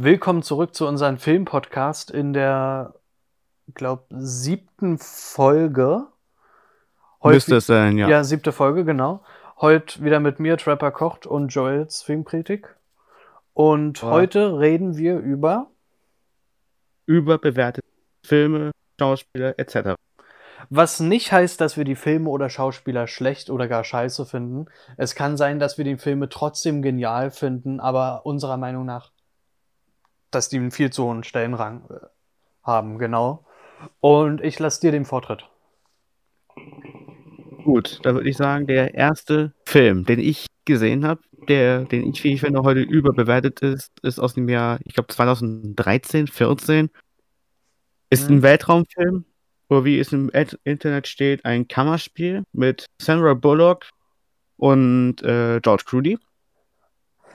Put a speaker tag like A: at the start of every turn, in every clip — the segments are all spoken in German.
A: Willkommen zurück zu unserem Filmpodcast in der, glaube siebten Folge.
B: Heute, Müsste es sein, ja.
A: Ja, siebte Folge, genau. Heute wieder mit mir, Trapper Kocht und Joels Filmkritik. Und ja. heute reden wir über
B: überbewertete Filme, Schauspieler etc.
A: Was nicht heißt, dass wir die Filme oder Schauspieler schlecht oder gar scheiße finden. Es kann sein, dass wir die Filme trotzdem genial finden, aber unserer Meinung nach, dass die einen viel zu hohen Stellenrang äh, haben, genau. Und ich lasse dir den Vortritt.
B: Gut, da würde ich sagen, der erste Film, den ich gesehen habe, der, den ich, wie ich finde, heute überbewertet ist, ist aus dem Jahr, ich glaube 2013, 14. Ist ein Weltraumfilm, wo wie es im Internet steht, ein Kammerspiel mit Sandra Bullock und äh, George Clooney.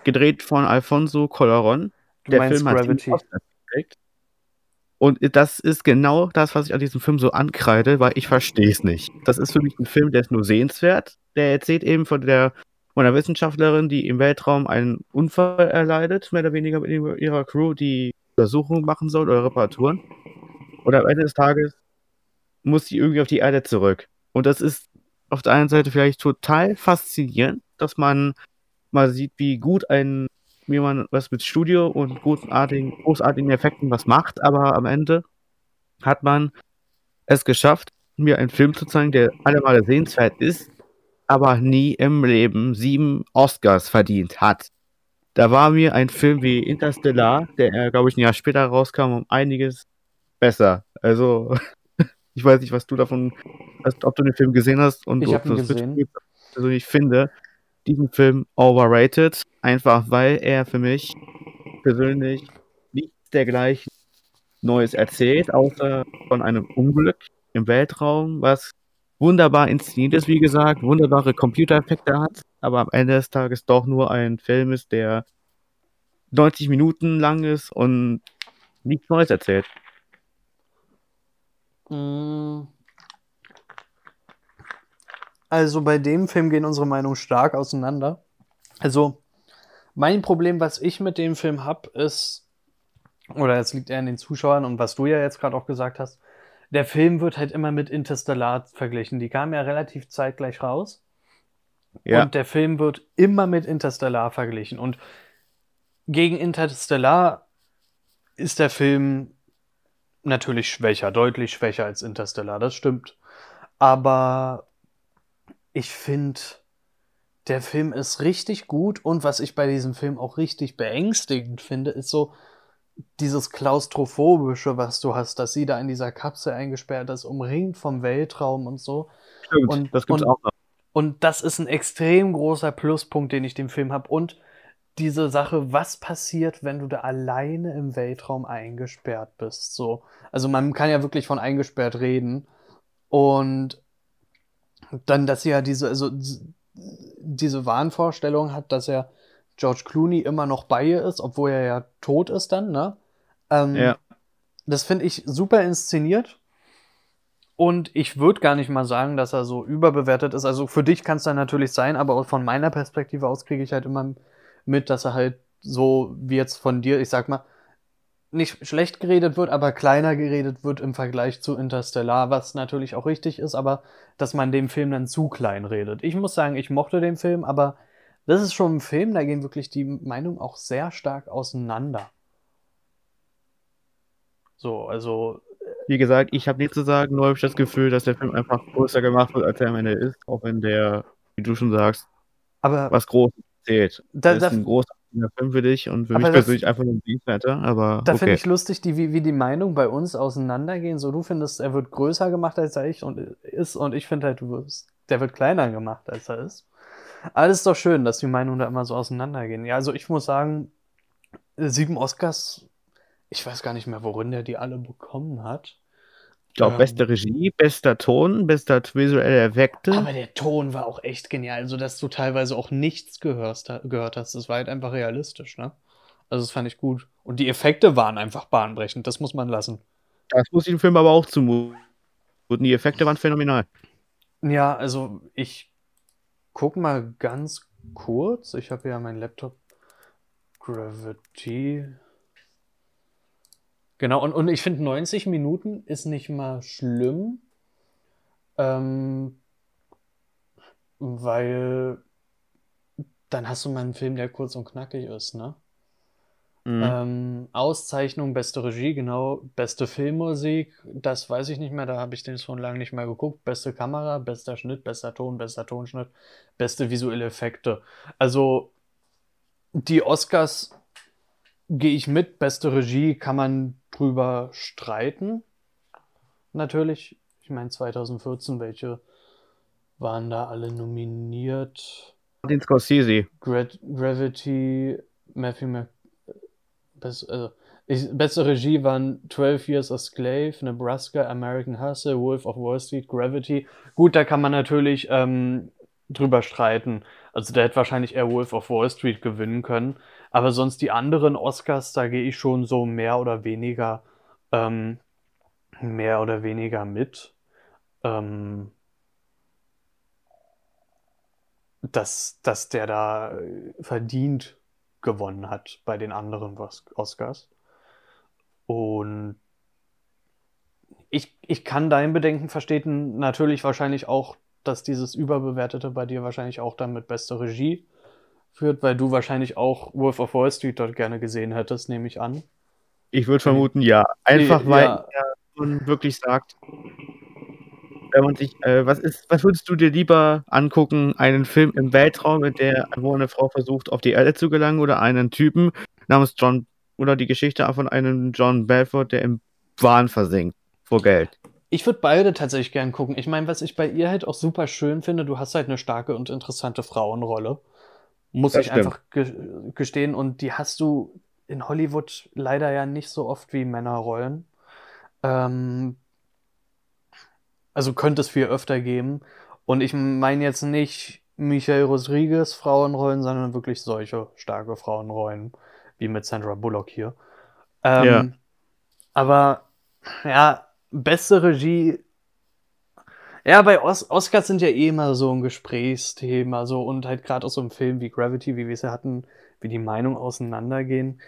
B: Gedreht von Alfonso Colaron.
A: Du der Film Gravity. hat
B: und das ist genau das, was ich an diesem Film so ankreide, weil ich verstehe es nicht. Das ist für mich ein Film, der ist nur sehenswert. Der erzählt eben von der, von einer Wissenschaftlerin, die im Weltraum einen Unfall erleidet, mehr oder weniger mit ihrer Crew, die Untersuchungen machen soll oder Reparaturen. Und am Ende des Tages muss sie irgendwie auf die Erde zurück. Und das ist auf der einen Seite vielleicht total faszinierend, dass man mal sieht, wie gut ein, wie man was mit Studio und großartigen, großartigen Effekten was macht, aber am Ende hat man es geschafft, mir einen Film zu zeigen, der allemal sehenswert ist, aber nie im Leben sieben Oscars verdient hat. Da war mir ein Film wie Interstellar, der, glaube ich, ein Jahr später rauskam, um einiges besser. Also, ich weiß nicht, was du davon, ob du den Film gesehen hast und
A: ich
B: ob
A: du das gesehen.
B: Also, ich finde diesen Film overrated, einfach weil er für mich persönlich nichts dergleichen Neues erzählt, außer von einem Unglück im Weltraum, was wunderbar inszeniert ist, wie gesagt, wunderbare Computereffekte hat, aber am Ende des Tages doch nur ein Film ist, der 90 Minuten lang ist und nichts Neues erzählt.
A: Also bei dem Film gehen unsere Meinungen stark auseinander. Also mein Problem, was ich mit dem Film habe, ist, oder jetzt liegt eher in den Zuschauern und was du ja jetzt gerade auch gesagt hast, der Film wird halt immer mit Interstellar verglichen. Die kam ja relativ zeitgleich raus. Ja. Und der Film wird immer mit Interstellar verglichen. Und gegen Interstellar ist der Film natürlich schwächer, deutlich schwächer als Interstellar, das stimmt. Aber ich finde, der Film ist richtig gut und was ich bei diesem Film auch richtig beängstigend finde, ist so dieses klaustrophobische, was du hast, dass sie da in dieser Kapsel eingesperrt ist, umringt vom Weltraum und so.
B: Stimmt, und, das gibt's und, auch noch.
A: Und das ist ein extrem großer Pluspunkt, den ich dem Film habe. Und diese Sache, was passiert, wenn du da alleine im Weltraum eingesperrt bist. So. Also man kann ja wirklich von eingesperrt reden. Und dann, dass sie ja diese, also diese Wahnvorstellung hat, dass er George Clooney immer noch bei ihr ist, obwohl er ja tot ist dann, ne? Ähm, ja. Das finde ich super inszeniert. Und ich würde gar nicht mal sagen, dass er so überbewertet ist. Also für dich kann es dann natürlich sein, aber von meiner Perspektive aus kriege ich halt immer mit, dass er halt so wie jetzt von dir, ich sag mal, nicht schlecht geredet wird, aber kleiner geredet wird im Vergleich zu Interstellar, was natürlich auch richtig ist, aber dass man dem Film dann zu klein redet. Ich muss sagen, ich mochte den Film, aber das ist schon ein Film, da gehen wirklich die Meinungen auch sehr stark auseinander. So, also.
B: Wie gesagt, ich habe nichts zu sagen, nur habe ich das Gefühl, dass der Film einfach größer gemacht wird, als er am Ende ist, auch wenn der, wie du schon sagst,
A: aber
B: was Großes zählt. Da, das ist ein großartiger Film für dich und für mich persönlich einfach nur ein Dienstweiter, aber.
A: Da okay. finde ich lustig, die, wie, wie die Meinungen bei uns auseinandergehen. So, du findest, er wird größer gemacht, als er ich und ist, und ich finde halt, du wirst, der wird kleiner gemacht, als er ist. Alles ist doch schön, dass die Meinungen da immer so auseinandergehen. Ja, also ich muss sagen, sieben Oscars, ich weiß gar nicht mehr, worin der die alle bekommen hat.
B: Ich glaube, ähm, beste Regie, bester Ton, bester visuelle Effekte.
A: Aber der Ton war auch echt genial, also dass du teilweise auch nichts gehörst, gehört hast. Das war halt einfach realistisch, ne? Also das fand ich gut. Und die Effekte waren einfach bahnbrechend, das muss man lassen.
B: Das muss ich dem Film aber auch zumuten. Die Effekte waren phänomenal.
A: Ja, also ich guck mal ganz kurz. Ich habe ja meinen Laptop Gravity. Genau, und, und ich finde 90 Minuten ist nicht mal schlimm, ähm, weil dann hast du mal einen Film, der kurz und knackig ist, ne? Mhm. Ähm, Auszeichnung, beste Regie, genau, beste Filmmusik, das weiß ich nicht mehr, da habe ich den schon lange nicht mehr geguckt. Beste Kamera, bester Schnitt, bester Ton, bester Tonschnitt, beste visuelle Effekte. Also die Oscars gehe ich mit, beste Regie kann man drüber streiten. Natürlich. Ich meine 2014, welche waren da alle nominiert?
B: Martin Scorsese.
A: Gra Gravity, Matthew Mc Best, also, ich, beste Regie waren 12 Years a Slave, Nebraska, American Hustle, Wolf of Wall Street, Gravity. Gut, da kann man natürlich ähm, drüber streiten. Also der hätte wahrscheinlich eher Wolf of Wall Street gewinnen können. Aber sonst die anderen Oscars, da gehe ich schon so mehr oder weniger ähm, mehr oder weniger mit. Ähm, dass, dass der da verdient gewonnen hat bei den anderen Oscars. Und ich, ich kann dein Bedenken verstehen, natürlich wahrscheinlich auch, dass dieses Überbewertete bei dir wahrscheinlich auch dann mit bester Regie führt, weil du wahrscheinlich auch Wolf of Wall Street dort gerne gesehen hättest, nehme ich an.
B: Ich würde vermuten, ja. Einfach weil ja. er wirklich sagt, wenn man sich, äh, was ist, was würdest du dir lieber angucken? Einen Film im Weltraum, in der wo eine Frau versucht, auf die Erde zu gelangen, oder einen Typen namens John oder die Geschichte von einem John Belfort, der im Wahn versinkt vor Geld?
A: Ich würde beide tatsächlich gern gucken. Ich meine, was ich bei ihr halt auch super schön finde, du hast halt eine starke und interessante Frauenrolle. Muss das ich stimmt. einfach gestehen. Und die hast du in Hollywood leider ja nicht so oft wie Männerrollen. Ähm, also könnte es viel öfter geben. Und ich meine jetzt nicht Michael Rodriguez Frauenrollen, sondern wirklich solche starke Frauenrollen, wie mit Sandra Bullock hier. Ähm, ja. Aber ja, beste Regie. Ja, bei Os Oscars sind ja eh immer so ein Gesprächsthema, so und halt gerade aus so einem Film wie Gravity, wie wir es ja hatten, wie die Meinungen auseinandergehen.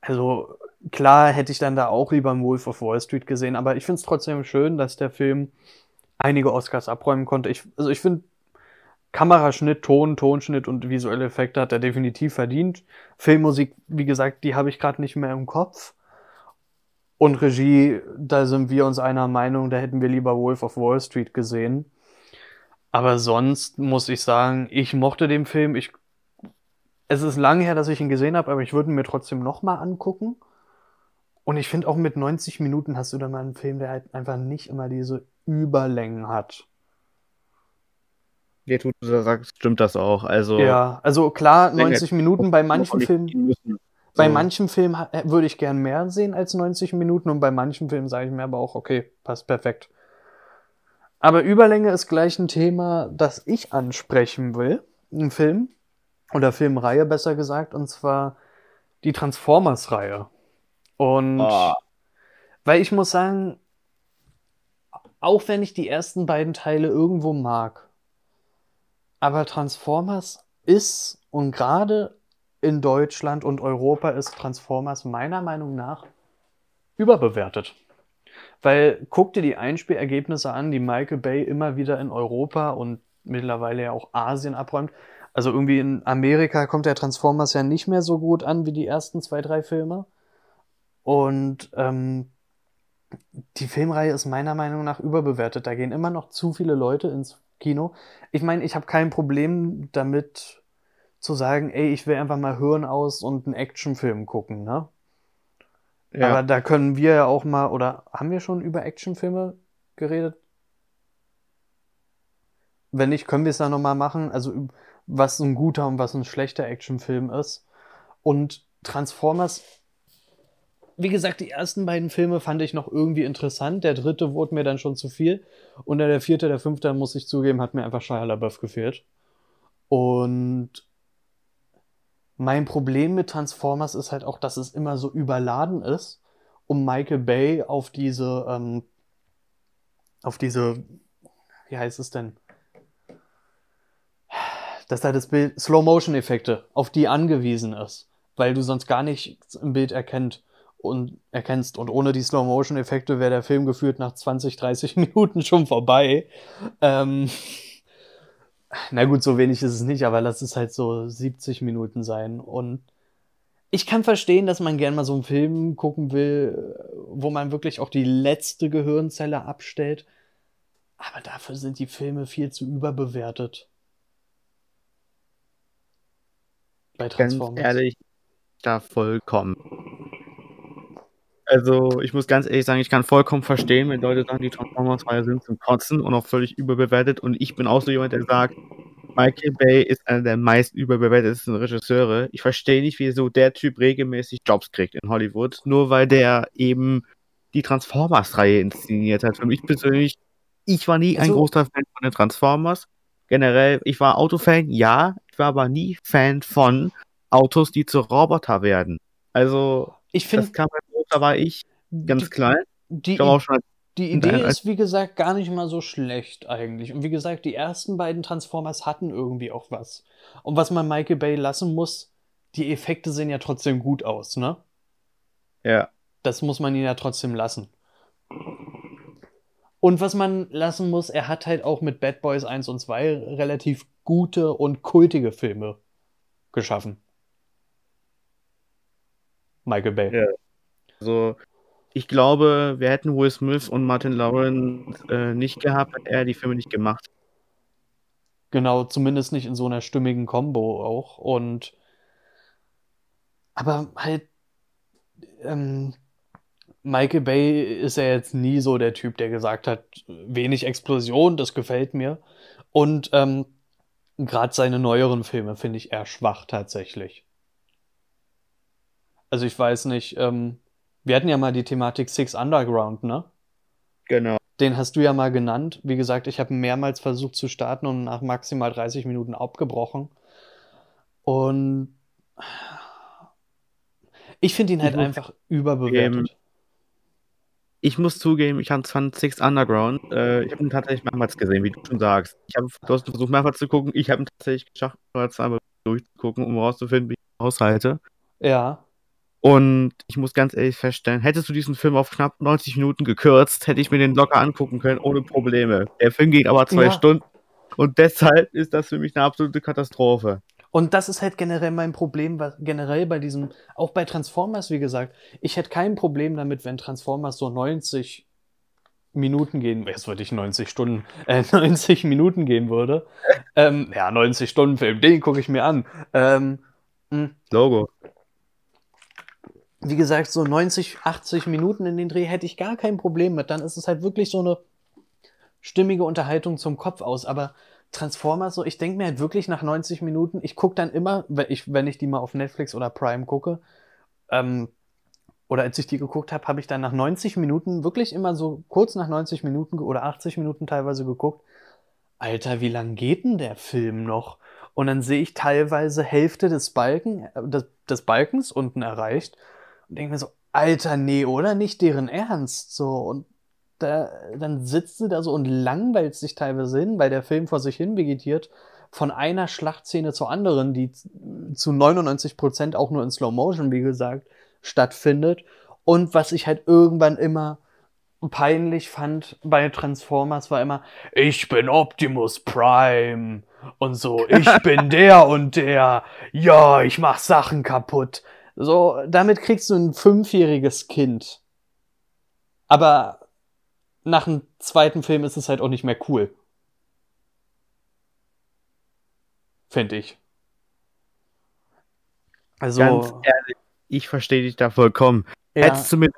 A: Also klar hätte ich dann da auch lieber einen Wolf of Wall Street gesehen, aber ich finde es trotzdem schön, dass der Film einige Oscars abräumen konnte. Ich, also ich finde, Kameraschnitt, Ton, Tonschnitt und visuelle Effekte hat er definitiv verdient. Filmmusik, wie gesagt, die habe ich gerade nicht mehr im Kopf. Und Regie, da sind wir uns einer Meinung, da hätten wir lieber Wolf of Wall Street gesehen. Aber sonst muss ich sagen, ich mochte den Film. Ich, es ist lange her, dass ich ihn gesehen habe, aber ich würde ihn mir trotzdem nochmal angucken. Und ich finde auch mit 90 Minuten hast du dann mal einen Film, der halt einfach nicht immer diese Überlängen hat.
B: Ja, du sagst, stimmt das auch. Also,
A: ja, also klar, 90 Minuten bei manchen Filmen. Bei manchen Filmen würde ich gern mehr sehen als 90 Minuten und bei manchen Filmen sage ich mir aber auch, okay, passt perfekt. Aber Überlänge ist gleich ein Thema, das ich ansprechen will im Film oder Filmreihe besser gesagt, und zwar die Transformers-Reihe. Und oh. weil ich muss sagen, auch wenn ich die ersten beiden Teile irgendwo mag, aber Transformers ist und gerade in Deutschland und Europa ist Transformers meiner Meinung nach überbewertet. Weil guck dir die Einspielergebnisse an, die Michael Bay immer wieder in Europa und mittlerweile ja auch Asien abräumt. Also irgendwie in Amerika kommt der Transformers ja nicht mehr so gut an wie die ersten zwei, drei Filme. Und ähm, die Filmreihe ist meiner Meinung nach überbewertet. Da gehen immer noch zu viele Leute ins Kino. Ich meine, ich habe kein Problem damit zu sagen, ey, ich will einfach mal Hirn aus und einen Actionfilm gucken, ne? Ja. Aber da können wir ja auch mal, oder haben wir schon über Actionfilme geredet? Wenn nicht, können wir es ja nochmal machen. Also, was ein guter und was ein schlechter Actionfilm ist. Und Transformers wie gesagt, die ersten beiden Filme fand ich noch irgendwie interessant. Der dritte wurde mir dann schon zu viel. Und der vierte, der fünfte, muss ich zugeben, hat mir einfach Shia LaBeouf gefehlt. Und mein Problem mit Transformers ist halt auch, dass es immer so überladen ist, um Michael Bay auf diese, ähm, auf diese, wie heißt es denn? Dass da das Bild, Slow-Motion-Effekte, auf die angewiesen ist, weil du sonst gar nichts im Bild erkennt. und erkennst. Und ohne die Slow-Motion-Effekte wäre der Film gefühlt nach 20, 30 Minuten schon vorbei. Ähm, na gut, so wenig ist es nicht, aber lass es halt so 70 Minuten sein. Und ich kann verstehen, dass man gerne mal so einen Film gucken will, wo man wirklich auch die letzte Gehirnzelle abstellt. Aber dafür sind die Filme viel zu überbewertet.
B: Bei Transformers. Ganz ehrlich, da vollkommen. Also, ich muss ganz ehrlich sagen, ich kann vollkommen verstehen, wenn Leute sagen, die Transformers-Reihe sind zum Kotzen und auch völlig überbewertet. Und ich bin auch so jemand, der sagt, Michael Bay ist einer der meist überbewertetesten Regisseure. Ich verstehe nicht, wieso der Typ regelmäßig Jobs kriegt in Hollywood, nur weil der eben die Transformers-Reihe inszeniert hat. Für mich persönlich, ich war nie also, ein großer Fan von den Transformers. Generell, ich war Autofan, ja, ich war aber nie Fan von Autos, die zu Roboter werden. Also,
A: ich finde,
B: da war ich ganz die, klein.
A: Die, ich schon die Idee ist, wie gesagt, gar nicht mal so schlecht eigentlich. Und wie gesagt, die ersten beiden Transformers hatten irgendwie auch was. Und was man Michael Bay lassen muss, die Effekte sehen ja trotzdem gut aus, ne?
B: Ja.
A: Das muss man ihn ja trotzdem lassen. Und was man lassen muss, er hat halt auch mit Bad Boys 1 und 2 relativ gute und kultige Filme geschaffen. Michael Bay.
B: Ja. Also, ich glaube, wir hätten Will Smith und Martin Lawrence äh, nicht gehabt, hätte er die Filme nicht gemacht.
A: Genau, zumindest nicht in so einer stimmigen Combo auch. Und aber halt, ähm, Michael Bay ist ja jetzt nie so der Typ, der gesagt hat, wenig Explosion, das gefällt mir. Und ähm, gerade seine neueren Filme finde ich eher schwach tatsächlich. Also ich weiß nicht, ähm, wir hatten ja mal die Thematik Six Underground, ne?
B: Genau.
A: Den hast du ja mal genannt. Wie gesagt, ich habe mehrmals versucht zu starten und nach maximal 30 Minuten abgebrochen. Und ich finde ihn halt ich einfach überbewertet.
B: Ich muss zugeben, ich fand Six Underground, äh, ich habe ihn tatsächlich mehrmals gesehen, wie du schon sagst. Ich habe du hast versucht, mehrmals zu gucken. Ich habe ihn tatsächlich geschafft, mehrmals einmal durchzugucken, um herauszufinden, wie ich ihn aushalte.
A: Ja.
B: Und ich muss ganz ehrlich feststellen, hättest du diesen Film auf knapp 90 Minuten gekürzt, hätte ich mir den locker angucken können, ohne Probleme. Der Film geht aber zwei ja. Stunden und deshalb ist das für mich eine absolute Katastrophe.
A: Und das ist halt generell mein Problem, was generell bei diesem, auch bei Transformers, wie gesagt, ich hätte kein Problem damit, wenn Transformers so 90 Minuten gehen, jetzt würde ich 90 Stunden, äh, 90 Minuten gehen würde. ähm, ja, 90 Stunden Film, den gucke ich mir an. Ähm,
B: hm. Logo
A: wie gesagt, so 90, 80 Minuten in den Dreh hätte ich gar kein Problem mit. Dann ist es halt wirklich so eine stimmige Unterhaltung zum Kopf aus. Aber Transformers, so, ich denke mir halt wirklich nach 90 Minuten, ich gucke dann immer, wenn ich, wenn ich die mal auf Netflix oder Prime gucke, ähm, oder als ich die geguckt habe, habe ich dann nach 90 Minuten, wirklich immer so kurz nach 90 Minuten oder 80 Minuten teilweise geguckt, Alter, wie lang geht denn der Film noch? Und dann sehe ich teilweise Hälfte des, Balken, äh, des, des Balkens unten erreicht und denke mir so, Alter, nee, oder? Nicht deren Ernst. So, und da, dann sitzt sie da so und langweilt sich teilweise hin, weil der Film vor sich hin vegetiert, von einer Schlachtszene zur anderen, die zu 99 Prozent auch nur in Slow Motion, wie gesagt, stattfindet. Und was ich halt irgendwann immer peinlich fand bei Transformers war immer, ich bin Optimus Prime und so, ich bin der und der, ja, ich mach Sachen kaputt. So, damit kriegst du ein fünfjähriges Kind. Aber nach dem zweiten Film ist es halt auch nicht mehr cool. Finde ich.
B: Also. Ganz ehrlich, ich verstehe dich da vollkommen. Ja. Hättest du mir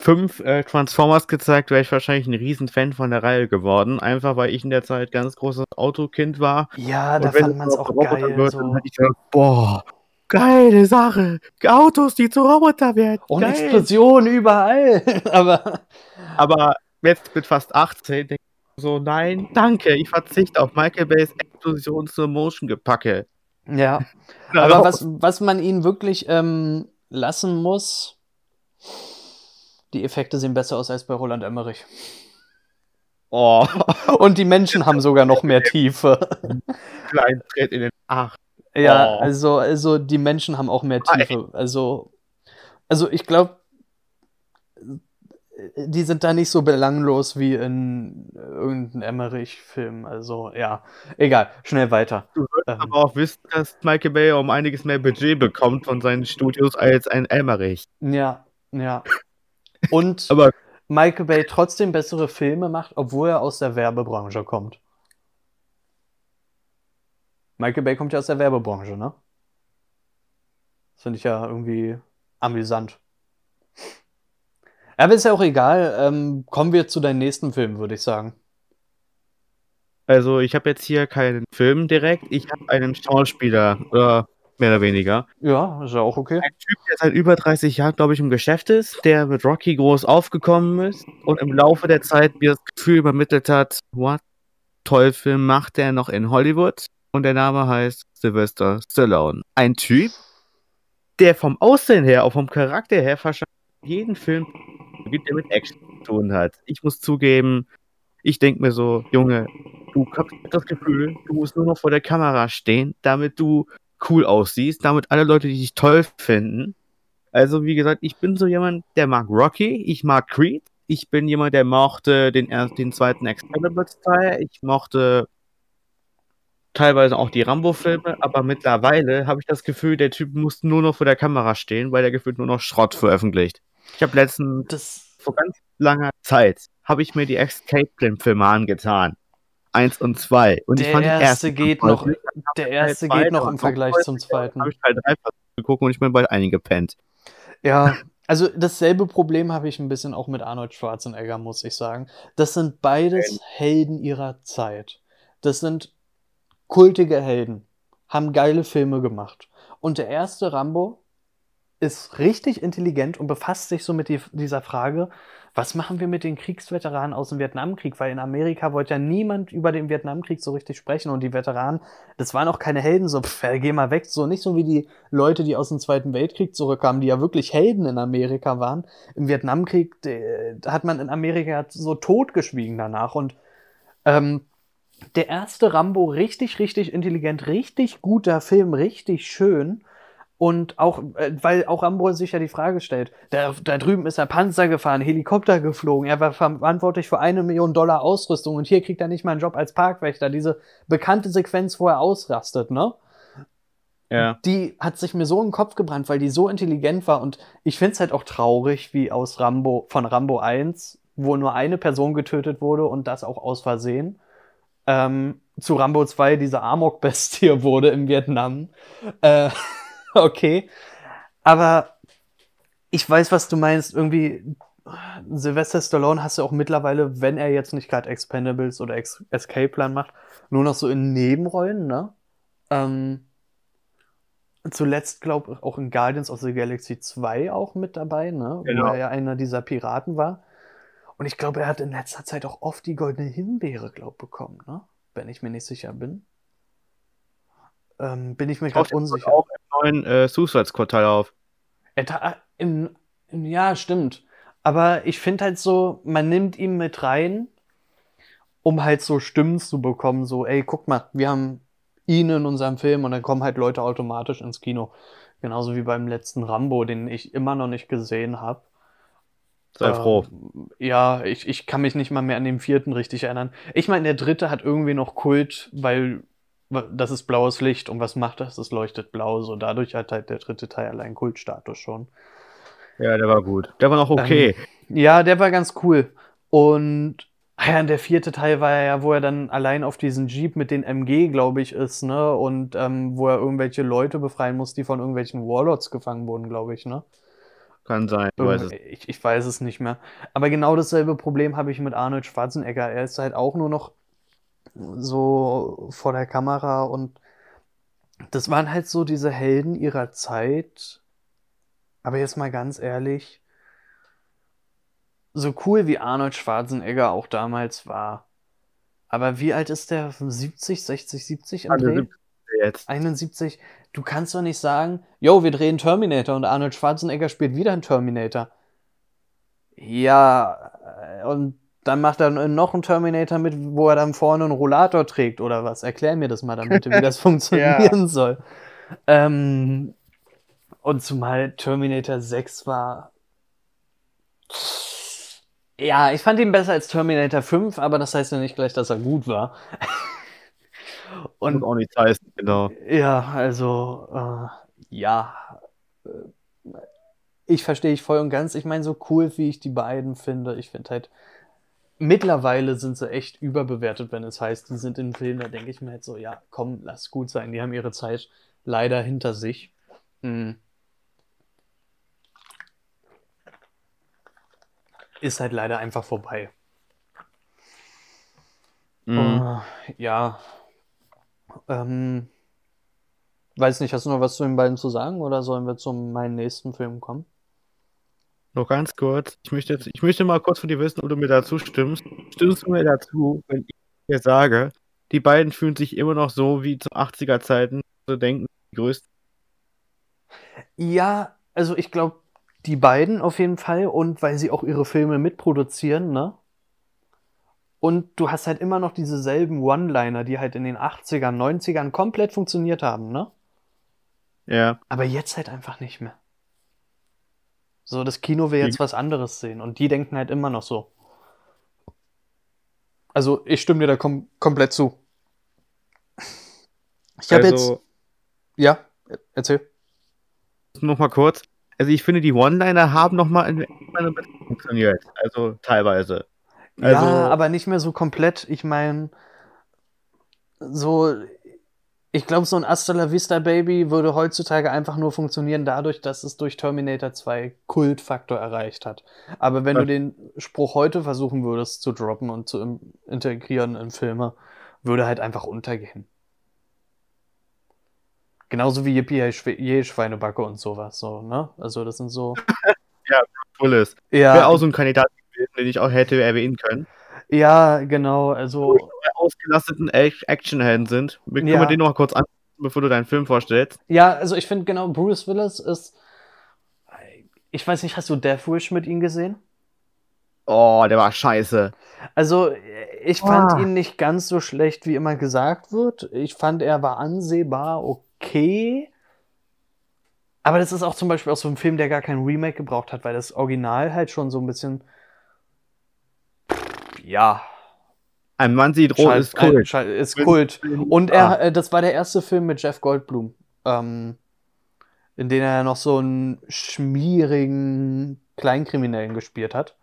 B: fünf äh, Transformers gezeigt, wäre ich wahrscheinlich ein Riesenfan von der Reihe geworden. Einfach weil ich in der Zeit ganz großes Autokind war.
A: Ja, da fand man es auch geil.
B: Wird, so. Dann ich gedacht, boah, geile Sache. Autos, die zu Roboter werden.
A: Und Geil. Explosionen überall. aber,
B: aber jetzt mit fast 18 denke ich so, nein, danke, ich verzichte auf Michael Bays Explosion zur Motion gepacke.
A: Ja. aber was, was man ihnen wirklich ähm, lassen muss, die Effekte sehen besser aus als bei Roland Emmerich.
B: Oh.
A: Und die Menschen haben sogar noch mehr Tiefe.
B: Klein Tritt in den Ach.
A: Ja, oh. also, also die Menschen haben auch mehr Tiefe. Also, also ich glaube, die sind da nicht so belanglos wie in irgendeinem Emmerich-Film. Also, ja, egal, schnell weiter.
B: Du solltest ähm, aber auch wissen, dass Michael Bay um einiges mehr Budget bekommt von seinen Studios als ein Emmerich.
A: Ja, ja. Und aber Michael Bay trotzdem bessere Filme macht, obwohl er aus der Werbebranche kommt. Michael Bay kommt ja aus der Werbebranche, ne? Das finde ich ja irgendwie amüsant. Aber ist ja auch egal. Ähm, kommen wir zu deinem nächsten Film, würde ich sagen.
B: Also, ich habe jetzt hier keinen Film direkt. Ich habe einen Schauspieler, oder mehr oder weniger.
A: Ja, ist ja auch okay.
B: Ein Typ, der seit über 30 Jahren, glaube ich, im Geschäft ist, der mit Rocky groß aufgekommen ist und im Laufe der Zeit mir das Gefühl übermittelt hat, what Teufel macht der noch in Hollywood? Und der Name heißt Sylvester Stallone. Ein Typ, der vom Aussehen her, auch vom Charakter her, wahrscheinlich jeden Film gibt, der mit Action zu tun hat. Ich muss zugeben, ich denke mir so, Junge, du hast das Gefühl, du musst nur noch vor der Kamera stehen, damit du cool aussiehst, damit alle Leute dich toll finden. Also, wie gesagt, ich bin so jemand, der mag Rocky, ich mag Creed, ich bin jemand, der mochte den, den zweiten Excalibur-Teil, ich mochte teilweise auch die Rambo-Filme, aber mittlerweile habe ich das Gefühl, der Typ muss nur noch vor der Kamera stehen, weil der gefühlt nur noch Schrott veröffentlicht. Ich habe letztens, das vor ganz langer Zeit, habe ich mir die Escape Plan-Filme angetan. Eins und zwei. Und
A: der ich fand erste geht noch, der erste geht noch im Vergleich zum zweiten.
B: Habe ich Teil drei geguckt und ich bin bald eingepennt.
A: Ja, also dasselbe Problem habe ich ein bisschen auch mit Arnold Schwarzenegger, muss ich sagen. Das sind beides Helden ihrer Zeit. Das sind kultige Helden, haben geile Filme gemacht. Und der erste Rambo ist richtig intelligent und befasst sich so mit die, dieser Frage, was machen wir mit den Kriegsveteranen aus dem Vietnamkrieg? Weil in Amerika wollte ja niemand über den Vietnamkrieg so richtig sprechen und die Veteranen, das waren auch keine Helden, so, pff, geh mal weg, so nicht so wie die Leute, die aus dem Zweiten Weltkrieg zurückkamen, die ja wirklich Helden in Amerika waren. Im Vietnamkrieg de, hat man in Amerika so totgeschwiegen danach und ähm, der erste Rambo richtig, richtig intelligent, richtig guter Film, richtig schön. Und auch, äh, weil auch Rambo sich ja die Frage stellt, da, da drüben ist er Panzer gefahren, Helikopter geflogen, er war verantwortlich für eine Million Dollar Ausrüstung und hier kriegt er nicht mal einen Job als Parkwächter. Diese bekannte Sequenz, wo er ausrastet, ne? Ja. Die hat sich mir so in den Kopf gebrannt, weil die so intelligent war und ich finde es halt auch traurig, wie aus Rambo, von Rambo 1, wo nur eine Person getötet wurde und das auch aus Versehen, ähm, zu Rambo 2 diese Amok-Bestie wurde in Vietnam. Äh, okay. Aber ich weiß, was du meinst. Irgendwie, Sylvester Stallone hast du auch mittlerweile, wenn er jetzt nicht gerade Expendables oder Ex Escape Plan macht, nur noch so in Nebenrollen, ne? Ähm, zuletzt, glaube ich, auch in Guardians of the Galaxy 2 auch mit dabei, ne? Genau. Wo er ja einer dieser Piraten war. Und ich glaube, er hat in letzter Zeit auch oft die goldene Himbeere, glaube ich, bekommen, ne? Wenn ich mir nicht sicher bin. Ähm, bin ich mir gerade unsicher.
B: Auch im neuen äh, Suicide Squad Teil auf.
A: Im, im, ja, stimmt. Aber ich finde halt so, man nimmt ihn mit rein, um halt so Stimmen zu bekommen, so, ey, guck mal, wir haben ihn in unserem Film und dann kommen halt Leute automatisch ins Kino. Genauso wie beim letzten Rambo, den ich immer noch nicht gesehen habe.
B: Sei äh, froh.
A: Ja, ich, ich kann mich nicht mal mehr an den vierten richtig erinnern. Ich meine, der dritte hat irgendwie noch Kult, weil das ist blaues Licht und was macht das? Es leuchtet blau. So dadurch hat halt der dritte Teil allein Kultstatus schon.
B: Ja, der war gut. Der war noch okay.
A: Ähm, ja, der war ganz cool. Und ah ja, der vierte Teil war ja, wo er dann allein auf diesen Jeep mit den MG, glaube ich, ist, ne? Und ähm, wo er irgendwelche Leute befreien muss, die von irgendwelchen Warlords gefangen wurden, glaube ich, ne?
B: Kann sein.
A: Ich weiß, ich, ich weiß es nicht mehr. Aber genau dasselbe Problem habe ich mit Arnold Schwarzenegger. Er ist halt auch nur noch so vor der Kamera und das waren halt so diese Helden ihrer Zeit. Aber jetzt mal ganz ehrlich, so cool wie Arnold Schwarzenegger auch damals war. Aber wie alt ist der? 70, 60, 70 im Dreh? Jetzt. 71. Du kannst doch nicht sagen, yo, wir drehen Terminator und Arnold Schwarzenegger spielt wieder einen Terminator. Ja, äh, und dann macht er noch einen Terminator mit, wo er dann vorne einen Rollator trägt oder was. Erklär mir das mal bitte, wie das funktionieren ja. soll. Ähm, und zumal Terminator 6 war Ja, ich fand ihn besser als Terminator 5, aber das heißt ja nicht gleich, dass er gut war.
B: Und auch nichts heißen, genau.
A: Ja, also, äh, ja. Ich verstehe ich voll und ganz. Ich meine, so cool, wie ich die beiden finde, ich finde halt, mittlerweile sind sie echt überbewertet, wenn es heißt, die sind in Filmen, da denke ich mir halt so, ja, komm, lass gut sein. Die haben ihre Zeit leider hinter sich. Mhm. Ist halt leider einfach vorbei. Mhm. Uh, ja. Ähm, weiß nicht, hast du noch was zu den beiden zu sagen oder sollen wir zu meinem nächsten Film kommen?
B: Noch ganz kurz. Ich möchte, jetzt, ich möchte mal kurz von dir wissen, ob du mir dazu stimmst. Stimmst du mir dazu, wenn ich dir sage, die beiden fühlen sich immer noch so wie zu 80er Zeiten, so denken, die größten?
A: Ja, also ich glaube, die beiden auf jeden Fall und weil sie auch ihre Filme mitproduzieren, ne? Und du hast halt immer noch dieselben One-Liner, die halt in den 80ern, 90ern komplett funktioniert haben, ne?
B: Ja.
A: Aber jetzt halt einfach nicht mehr. So, das Kino will jetzt was anderes sehen und die denken halt immer noch so. Also, ich stimme dir da kom komplett zu. Ich habe also, jetzt. Ja, erzähl.
B: Nochmal kurz. Also, ich finde, die One-Liner haben nochmal in funktioniert. Also, teilweise.
A: Also, ja, aber nicht mehr so komplett. Ich meine, so, ich glaube, so ein Hasta la Vista Baby würde heutzutage einfach nur funktionieren dadurch, dass es durch Terminator 2 Kultfaktor erreicht hat. Aber wenn ja. du den Spruch heute versuchen würdest zu droppen und zu integrieren in Filme, würde halt einfach untergehen. Genauso wie Yippie je Schweinebacke und sowas, so, ne? Also, das sind so.
B: ja, cool ist. Ja. Wäre auch so ein Kandidat den ich auch hätte erwähnen können.
A: Ja, genau, also.
B: ausgelasteten Actionhelden sind. Wir können ja. den noch mal kurz an, bevor du deinen Film vorstellst.
A: Ja, also ich finde genau, Bruce Willis ist. Ich weiß nicht, hast du Death Wish mit ihm gesehen?
B: Oh, der war scheiße.
A: Also, ich fand oh. ihn nicht ganz so schlecht, wie immer gesagt wird. Ich fand, er war ansehbar okay. Aber das ist auch zum Beispiel auch so ein Film, der gar kein Remake gebraucht hat, weil das Original halt schon so ein bisschen ja.
B: Ein Mann sieht rot ist Kult.
A: Ein, ist Kult. Und er, ah. Äh, das war der erste Film mit Jeff Goldblum, ähm, in dem er noch so einen schmierigen Kleinkriminellen gespielt hat.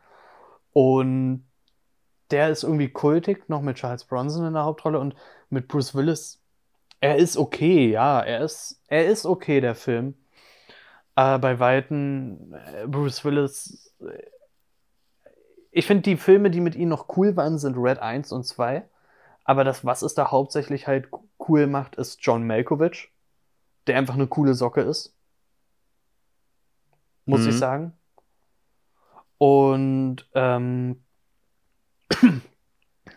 A: Und der ist irgendwie kultig, noch mit Charles Bronson in der Hauptrolle und mit Bruce Willis. Er ist okay, ja, er ist, er ist okay, der Film. Aber bei Weitem, äh, Bruce Willis ich finde, die Filme, die mit ihm noch cool waren, sind Red 1 und 2. Aber das, was es da hauptsächlich halt cool macht, ist John Malkovich, der einfach eine coole Socke ist. Muss mhm. ich sagen. Und ähm,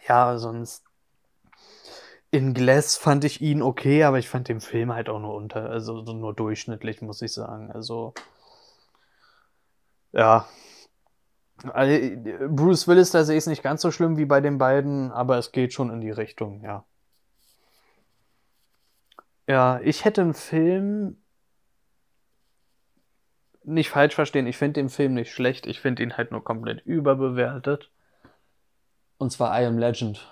A: ja, sonst in Glass fand ich ihn okay, aber ich fand den Film halt auch nur unter, also nur durchschnittlich, muss ich sagen. Also ja, also, Bruce Willis, da sehe ich es nicht ganz so schlimm wie bei den beiden, aber es geht schon in die Richtung, ja. Ja, ich hätte einen Film. Nicht falsch verstehen, ich finde den Film nicht schlecht, ich finde ihn halt nur komplett überbewertet. Und zwar I Am Legend.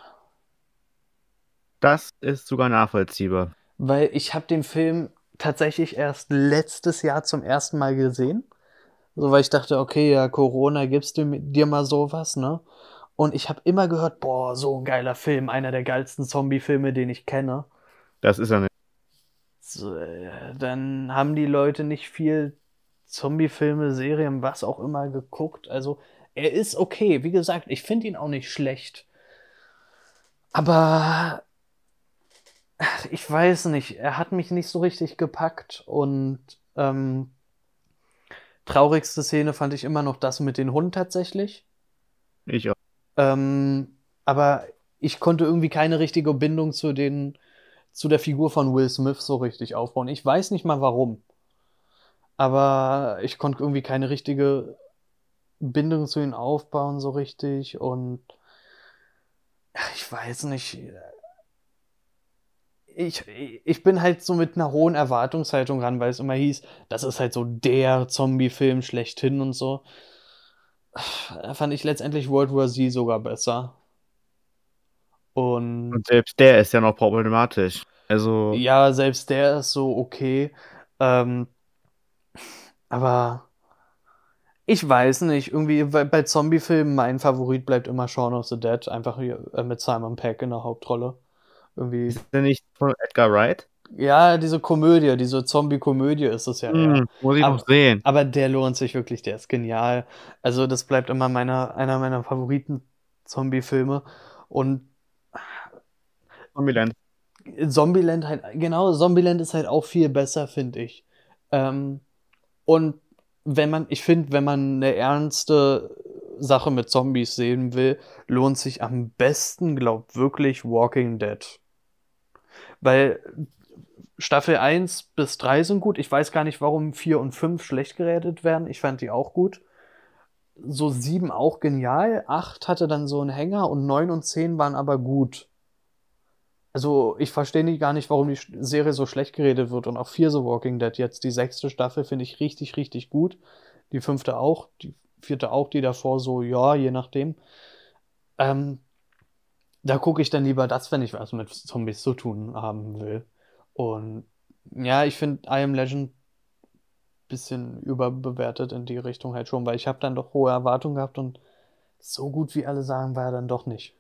B: Das ist sogar nachvollziehbar.
A: Weil ich habe den Film tatsächlich erst letztes Jahr zum ersten Mal gesehen. So, weil ich dachte, okay, ja, Corona, gibst du dir mal sowas, ne? Und ich habe immer gehört, boah, so ein geiler Film, einer der geilsten Zombie-Filme, den ich kenne.
B: Das ist er nicht.
A: So, äh, dann haben die Leute nicht viel Zombie-Filme, Serien, was auch immer geguckt. Also, er ist okay. Wie gesagt, ich finde ihn auch nicht schlecht. Aber ich weiß nicht, er hat mich nicht so richtig gepackt und ähm, Traurigste Szene fand ich immer noch das mit den Hunden tatsächlich.
B: Ich auch.
A: Ähm, aber ich konnte irgendwie keine richtige Bindung zu den, zu der Figur von Will Smith so richtig aufbauen. Ich weiß nicht mal warum. Aber ich konnte irgendwie keine richtige Bindung zu ihm aufbauen so richtig und ich weiß nicht ich, ich bin halt so mit einer hohen Erwartungshaltung ran, weil es immer hieß, das ist halt so der Zombie-Film schlechthin und so. fand ich letztendlich World War Z sogar besser. Und,
B: Und selbst der ist ja noch problematisch. Also,
A: ja, selbst der ist so okay. Ähm, aber ich weiß nicht, irgendwie bei, Zombie-Filmen mein Favorit bleibt immer Shaun of the Dead, einfach äh, mit Simon Peck in der Hauptrolle. Irgendwie.
B: ist der nicht von Edgar Wright?
A: Ja, diese Komödie, diese Zombie-Komödie ist es ja.
B: Hm, muss ich
A: Aber-
B: noch sehen.
A: Aber der lohnt sich wirklich, der ist genial. Also, das bleibt immer meiner, einer meiner Favoriten-Zombie-Filme. Und
B: Zombieland.
A: Zombieland halt, genau, Zombieland ist halt auch viel besser, finde ich. Ähm, und wenn man, ich finde, wenn man eine ernste Sache mit Zombies sehen will, lohnt sich am besten, glaubt wirklich Walking Dead. Weil Staffel 1 bis 3 sind gut. Ich weiß gar nicht, warum 4 und 5 schlecht geredet werden. Ich fand die auch gut. So 7 auch genial. 8 hatte dann so einen Hänger und 9 und 10 waren aber gut. Also, ich verstehe nicht gar nicht, warum die Serie so schlecht geredet wird. Und auch 4 The Walking Dead jetzt. Die sechste Staffel finde ich richtig, richtig gut. Die fünfte auch. Die vierte auch. Die davor so, ja, je nachdem. Ähm, da gucke ich dann lieber das, wenn ich was mit Zombies zu tun haben will. Und ja, ich finde I Am Legend bisschen überbewertet in die Richtung halt schon, weil ich habe dann doch hohe Erwartungen gehabt und so gut wie alle sagen, war er dann doch nicht.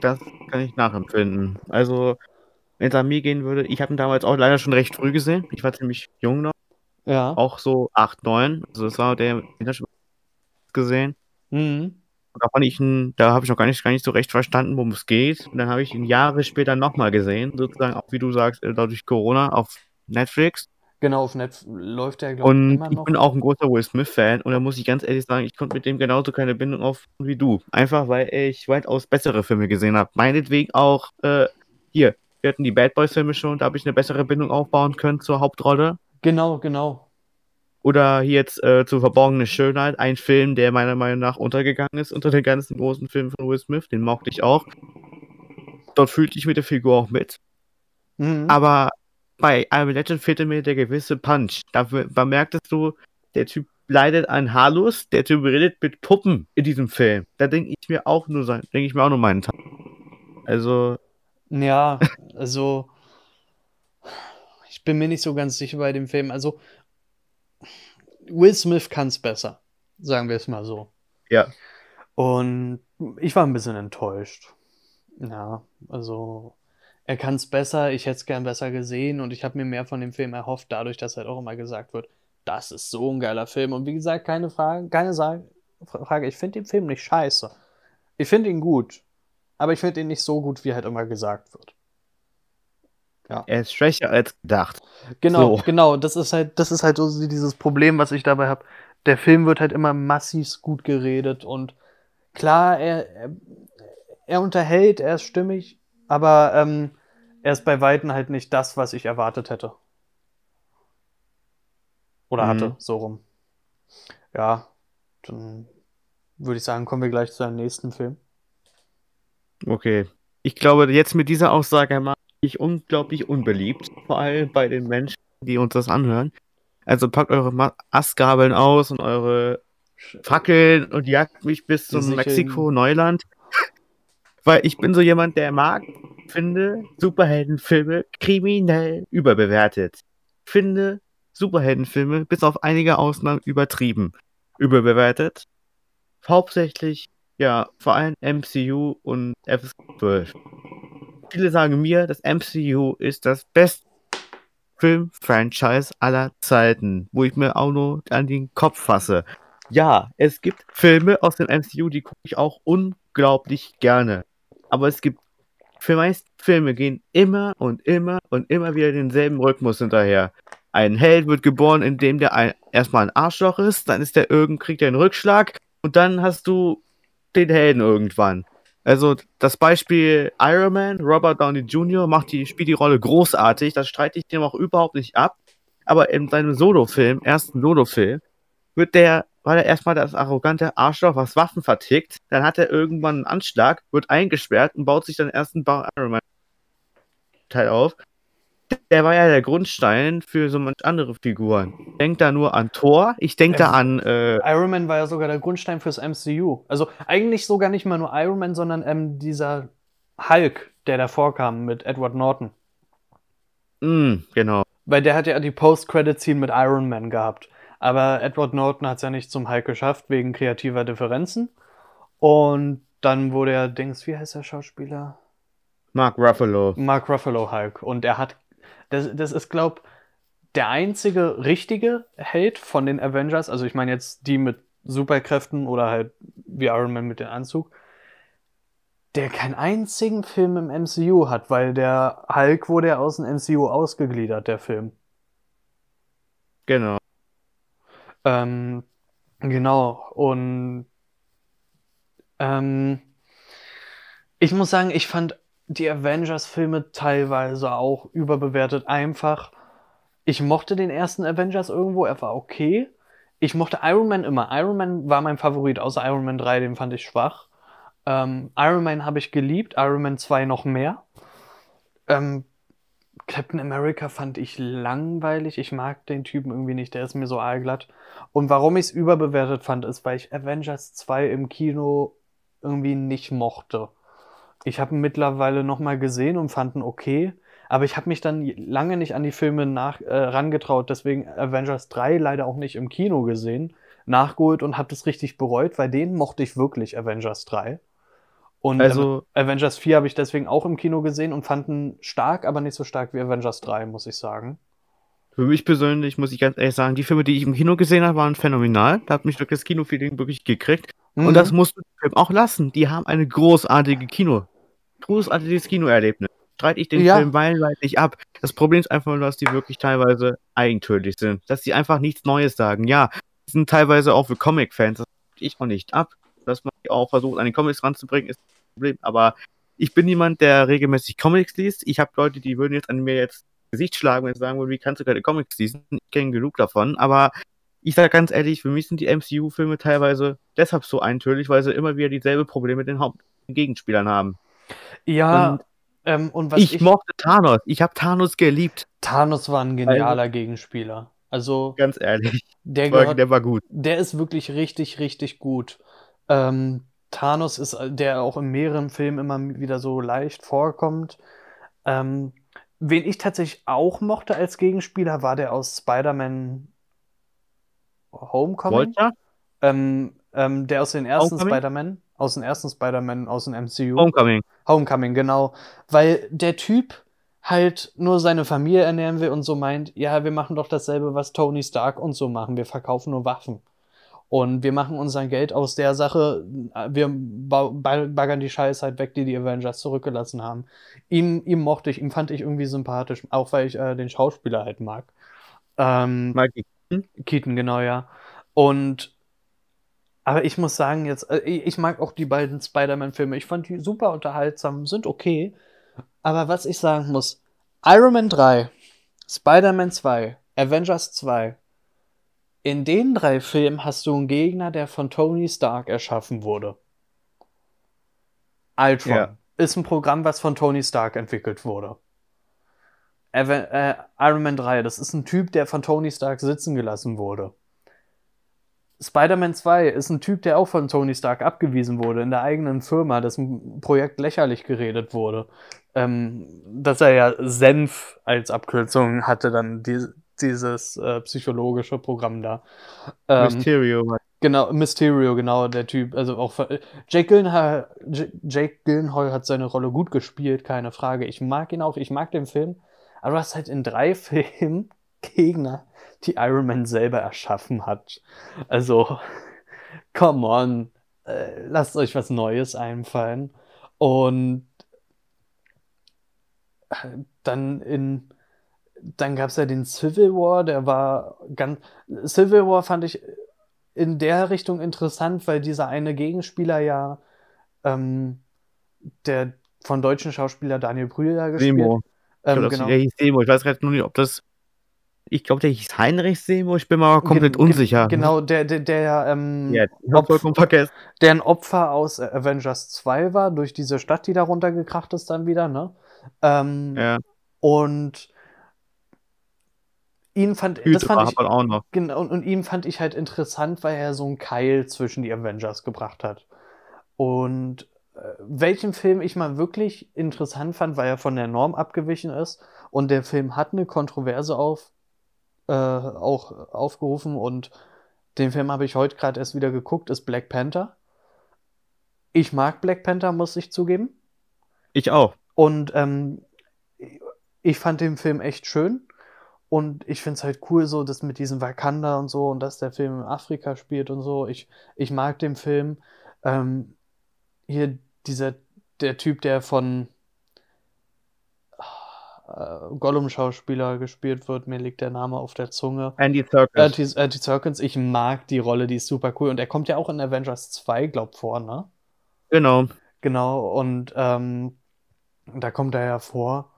B: Das kann ich nachempfinden. Also, wenn es an mir gehen würde, ich habe ihn damals auch leider schon recht früh gesehen. Ich war ziemlich jung noch,
A: Ja.
B: auch so 8, 9. Also, es war der, den ich schon gesehen.
A: Mhm.
B: Und da fand ich ihn, da habe ich noch gar nicht, gar nicht so recht verstanden, worum es geht. Und dann habe ich ihn Jahre später nochmal gesehen, sozusagen auch wie du sagst, äh, dadurch Corona auf Netflix.
A: Genau, auf Netflix läuft der, glaube ich,
B: Und ich bin auch ein großer Will Smith-Fan und da muss ich ganz ehrlich sagen, ich konnte mit dem genauso keine Bindung aufbauen wie du. Einfach weil ich weitaus bessere Filme gesehen habe. Meinetwegen auch, äh, hier, wir hatten die Bad Boys-Filme schon, da habe ich eine bessere Bindung aufbauen können zur Hauptrolle.
A: Genau, genau.
B: Oder hier jetzt äh, zu Verborgene Schönheit, ein Film, der meiner Meinung nach untergegangen ist unter den ganzen großen Filmen von Will Smith, den mochte ich auch. Dort fühlte ich mit der Figur auch mit.
A: Mhm.
B: Aber bei I Am Legend fehlte mir der gewisse Punch. Da, da merktest du, der Typ leidet an Halus, der Typ redet mit Puppen in diesem Film. Da denke ich mir auch nur sein, denke ich mir auch nur meinen Tag. Also,
A: Ja, also ich bin mir nicht so ganz sicher bei dem Film. Also Will Smith kann es besser, sagen wir es mal so.
B: ja.
A: Und ich war ein bisschen enttäuscht. Ja, also er kann es besser, ich hätte es gern besser gesehen und ich habe mir mehr von dem Film erhofft, dadurch, dass halt auch immer gesagt wird, das ist so ein geiler Film. Und wie gesagt, keine Frage, keine Sa Frage, ich finde den Film nicht scheiße. Ich finde ihn gut, aber ich finde ihn nicht so gut, wie halt immer gesagt wird.
B: Er ist schwächer als gedacht.
A: Genau,
B: So.
A: genau, das ist halt, das ist halt so dieses Problem, was ich dabei habe. Der Film wird halt immer massiv gut geredet und klar, er, er, er unterhält, er ist stimmig, aber ähm, er ist bei Weitem halt nicht das, was ich erwartet hätte. Oder
B: Mhm.
A: hatte, so rum. Ja, dann würde ich sagen, kommen wir gleich zu einem nächsten Film.
B: Okay. Ich glaube, jetzt mit dieser Aussage mache ich unglaublich unbeliebt. Vor allem bei den Menschen, die uns das anhören. Also packt eure Astgabeln aus und eure Fackeln und jagt mich bis zum. Mexiko, Neuland. Weil ich bin so jemand, der mag, finde Superheldenfilme kriminell überbewertet. Finde Superheldenfilme bis auf einige Ausnahmen übertrieben überbewertet. Hauptsächlich, ja, vor allem MCU und F12. Viele sagen mir, das MCU ist das beste Film-Franchise aller Zeiten, wo ich mir auch nur an den Kopf fasse. Ja, es gibt Filme aus dem MCU, die gucke ich auch unglaublich gerne. Aber es gibt für meist Filme gehen immer und immer und immer wieder denselben Rhythmus hinterher. Ein Held wird geboren, indem der ein, erstmal ein Arschloch ist, dann ist der irgend, kriegt er einen Rückschlag und dann hast du den Helden irgendwann. Also das Beispiel Iron Man, Robert Downey Jr. macht die, spielt die Rolle großartig, das streite ich dem auch überhaupt nicht ab. Aber in seinem Solofilm, ersten Solofilm, wird der, war er erstmal das arrogante Arschloch, was Waffen vertickt, dann hat er irgendwann einen Anschlag, wird eingesperrt und baut sich dann erst einen Ba- Iron Man Teil auf. Der war ja der Grundstein für so manch andere Figuren. Ich denke da nur an Thor, ich denke da an. Äh,
A: Iron Man war ja sogar der Grundstein fürs MCU. Also eigentlich sogar nicht mal nur Iron Man, sondern ähm, dieser Hulk, der davor kam mit Edward Norton.
B: mh, genau.
A: Weil der hat ja die Post-Credit-Scene mit Iron Man gehabt. Aber Edward Norton hat es ja nicht zum Hulk geschafft, wegen kreativer Differenzen. Und dann wurde er, Dings, wie heißt der Schauspieler?
B: Mark Ruffalo.
A: Mark Ruffalo Hulk. Und er hat, das, das ist, glaub, der einzige richtige Held von den Avengers. Also ich meine jetzt die mit Superkräften oder halt wie Iron Man mit dem Anzug, der keinen einzigen Film im MCU hat, weil der Hulk wurde ja aus dem MCU ausgegliedert, der Film.
B: Genau.
A: Ähm, genau. Und ähm, ich muss sagen, ich fand die Avengers-Filme teilweise auch überbewertet. Einfach, ich mochte den ersten Avengers irgendwo, er war okay. Ich mochte Iron Man immer. Iron Man war mein Favorit, außer Iron Man 3, den fand ich schwach. Ähm, Iron Man habe ich geliebt, Iron Man 2 noch mehr. Ähm, Captain America fand ich langweilig. Ich mag den Typen irgendwie nicht, der ist mir so aalglatt. Und warum ich es überbewertet fand, ist, weil ich Avengers 2 im Kino irgendwie nicht mochte. Ich habe ihn mittlerweile nochmal gesehen und fand ihn okay, aber ich habe mich dann lange nicht an die Filme nach, äh, rangetraut, deswegen Avengers 3 leider auch nicht im Kino gesehen, nachgeholt und habe das richtig bereut, weil den mochte ich wirklich, Avengers 3. Und
B: Also-
A: Avengers 4 habe ich deswegen auch im Kino gesehen und fand ihn stark, aber nicht so stark wie Avengers 3, muss ich sagen.
B: Für mich persönlich muss ich ganz ehrlich sagen, die Filme, die ich im Kino gesehen habe, waren phänomenal. Da hat mich wirklich das Kinofeeling wirklich gekriegt.
A: Mhm.
B: Und das musst du dem Film auch lassen. Die haben eine großartige Kino, großartiges Kinoerlebnis. Streite ich den
A: Ja.
B: Film meilenweit nicht ab. Das Problem ist einfach nur, dass die wirklich teilweise eigentümlich sind. Dass sie einfach nichts Neues sagen. Ja, die sind teilweise auch für Comic-Fans. Das streite ich auch nicht ab. Dass man auch versucht, an die Comics ranzubringen, ist ein Problem. Aber ich bin jemand, der regelmäßig Comics liest. Ich habe Leute, die würden jetzt an mir jetzt Gesicht schlagen, wenn sie sagen würden, wie kannst du keine Comics lesen? Ich kenne genug davon. Aber ich sage ganz ehrlich, für mich sind die MCU-Filme teilweise deshalb so eintönig, weil sie immer wieder dieselbe Probleme mit den Hauptgegenspielern haben.
A: Ja,
B: Und
A: ähm, und was
B: ich, mochte Thanos. Ich habe Thanos geliebt.
A: Thanos war ein genialer Gegenspieler. Also,
B: Ganz ehrlich.
A: der
B: War,
A: gehört
B: der war gut.
A: Der ist wirklich richtig, richtig gut. Ähm, Thanos ist, äh, der auch in mehreren Filmen immer wieder so leicht vorkommt. Ähm, wen ich tatsächlich auch mochte als Gegenspieler, war der aus Spider-Man Homecoming. Ähm, ähm, der aus den ersten? Spider-Man, aus den ersten Spider-Man, aus dem MCU.
B: Homecoming.
A: Homecoming, genau. Weil der Typ halt nur seine Familie ernähren will und so meint, ja, wir machen doch dasselbe, was Tony Stark und so machen. Wir verkaufen nur Waffen. Und wir machen unser Geld aus der Sache, wir ba- ba- baggern die Scheiße halt weg, die die Avengers zurückgelassen haben. Ihm, ihm mochte ich, ihm fand ich irgendwie sympathisch, auch weil ich äh, den Schauspieler halt mag. Ähm,
B: Mikey.
A: Keaton, genau, ja. Und aber ich muss sagen, jetzt, äh, ich ich mag auch die beiden Spider-Man-Filme. Ich fand die super unterhaltsam, sind okay. Aber was ich sagen muss, Iron Man 3, Spider-Man 2, Avengers 2, in den drei Filmen hast du einen Gegner, der von Tony Stark erschaffen wurde. Ultron
B: Ja.
A: ist ein Programm, was von Tony Stark entwickelt wurde. Aven äh, Iron Man 3, das ist ein Typ, der von Tony Stark sitzen gelassen wurde. Spider-Man 2 ist ein Typ, der auch von Tony Stark abgewiesen wurde in der eigenen Firma, dessen Projekt lächerlich geredet wurde. Ähm, dass er ja Senf als Abkürzung hatte, dann die, dieses äh, psychologische Programm da. Ähm,
B: Mysterio.
A: Genau, Mysterio, genau, der Typ. Also auch Jake Gyllenhaal, Jake Gyllenhaal hat seine Rolle gut gespielt, keine Frage. Ich mag ihn auch, ich mag den Film. Aber du hast halt in drei Filmen Gegner, die Iron Man selber erschaffen hat. Also, come on, äh, lasst euch was Neues einfallen. Und äh, dann in, dann gab es ja den Civil War, der war ganz, Civil War fand ich in der Richtung interessant, weil dieser eine Gegenspieler ja ähm, der von deutschen Schauspieler Daniel Brühl gespielt.
B: Semo. Ich
A: Ähm, genau.
B: Der hieß Semo. Ich weiß gerade nur nicht, ob das. Ich glaube, der hieß Heinrich Semo. Ich bin mal komplett
A: Gen- gen-
B: unsicher.
A: Genau, der, der, der ähm,
B: Ja, vollkommen vergessen.
A: der ein Opfer aus Avengers 2 war, durch diese Stadt, die da runtergekracht ist dann wieder, ne? Ähm,
B: Ja.
A: Und ihn fand, das
B: Hydra
A: fand ich,
B: man auch noch.
A: genau, und, und ihn fand ich halt interessant, weil er so einen Keil zwischen die Avengers gebracht hat. Und äh, welchen Film ich mal wirklich interessant fand, weil er von der Norm abgewichen ist und der Film hat eine Kontroverse auf, äh, auch aufgerufen und den Film habe ich heute gerade erst wieder geguckt, ist Black Panther. Ich mag Black Panther, muss ich zugeben.
B: Ich auch.
A: Und ähm, ich fand den Film echt schön. Und ich finde es halt cool, so dass mit diesem Wakanda und so und dass der Film in Afrika spielt und so. Ich, ich mag den Film. Ähm, hier dieser, der Typ, der von Gollum-Schauspieler gespielt wird, mir liegt der Name auf der Zunge.
B: Andy Serkis.
A: Andy, Andy Serkins, ich mag die Rolle, die ist super cool. Und er kommt ja auch in Avengers 2, glaub vor, ne?
B: Genau.
A: Genau, und ähm, da kommt er ja vor.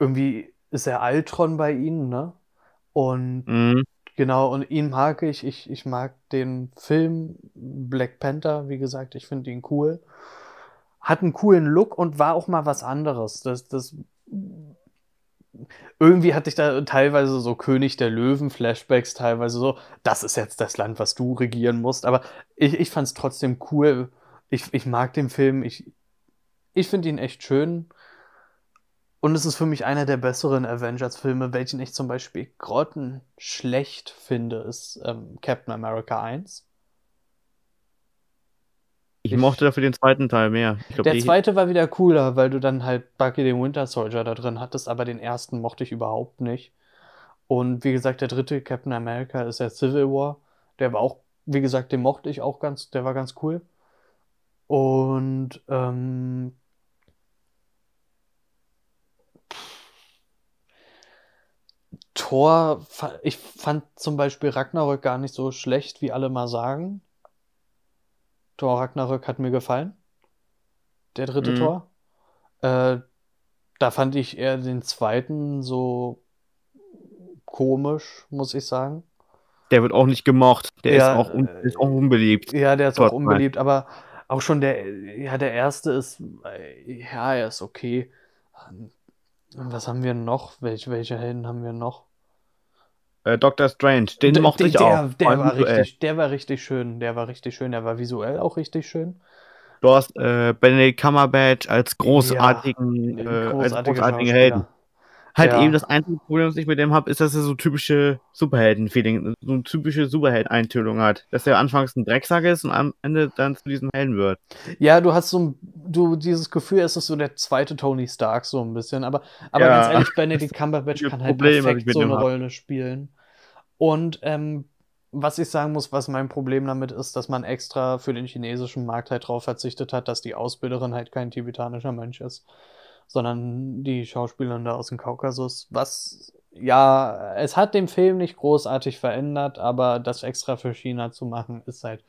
A: Irgendwie ist er Altron bei ihnen, ne? Und
B: Mhm.
A: genau, und ihn mag ich. Ich, ich mag den Film Black Panther, wie gesagt, ich finde ihn cool. Hat einen coolen Look und war auch mal was anderes. Das, das irgendwie hatte ich da teilweise so König der Löwen-Flashbacks, teilweise so, das ist jetzt das Land, was du regieren musst. Aber ich, ich fand es trotzdem cool. Ich, ich mag den Film. Ich, ich finde ihn echt schön. Und es ist für mich einer der besseren Avengers-Filme, welchen ich zum Beispiel grottenschlecht finde, ist ähm, Captain America 1.
B: Ich
A: Ich-
B: mochte dafür den zweiten Teil mehr. Glaub,
A: Der zweite war wieder cooler, weil du dann halt Bucky den Winter Soldier da drin hattest, aber den ersten mochte ich überhaupt nicht. Und wie gesagt, der dritte Captain America ist ja Civil War. Der war auch, wie gesagt, den mochte ich auch ganz, der war ganz cool. Und ähm, Thor, ich fand zum Beispiel Ragnarök gar nicht so schlecht, wie alle mal sagen. Thor Ragnarök hat mir gefallen. Der dritte
B: Mhm.
A: Tor. Äh, da fand ich eher den zweiten so komisch, muss ich sagen.
B: der wird auch nicht gemocht. Der
A: Ja,
B: ist, auch un
A: äh,
B: ist auch unbeliebt.
A: Ja, der ist
B: Thor
A: auch unbeliebt, aber auch schon der, ja, der erste ist, äh, ja, er ist okay. Und Was haben wir noch? Welche, welche Helden haben wir noch?
B: Äh, Doctor Strange, den
A: D-
B: mochte ich
A: der,
B: auch.
A: Der war
B: visuell.
A: richtig, der war richtig schön. Der war richtig schön. Der war visuell auch richtig schön.
B: Du hast äh, Benedict Cumberbatch als großartigen,
A: Ein
B: äh, als großartigen. Helden. Halt
A: Ja.
B: eben das einzige Problem, was ich mit dem habe, ist, dass er so typische Superhelden-Feeling, so eine typische Superhelden-Einstellung hat. Dass er anfangs ein Drecksack ist und am Ende dann zu diesem Helden wird.
A: Ja, du hast so ein, du, dieses Gefühl, es ist so der zweite Tony Stark, so ein bisschen. Aber, aber
B: Ja.
A: ganz ehrlich, Benedict Cumberbatch kann halt
B: Problem,
A: perfekt so eine
B: hab.
A: Rolle spielen. Und ähm, was ich sagen muss, was mein Problem damit ist, dass man extra für den chinesischen Markt halt drauf verzichtet hat, dass die Ausbilderin halt kein tibetanischer Mönch ist, sondern die Schauspielerin da aus dem Kaukasus. Was, ja, es hat den Film nicht großartig verändert, aber das extra für China zu machen, ist halt,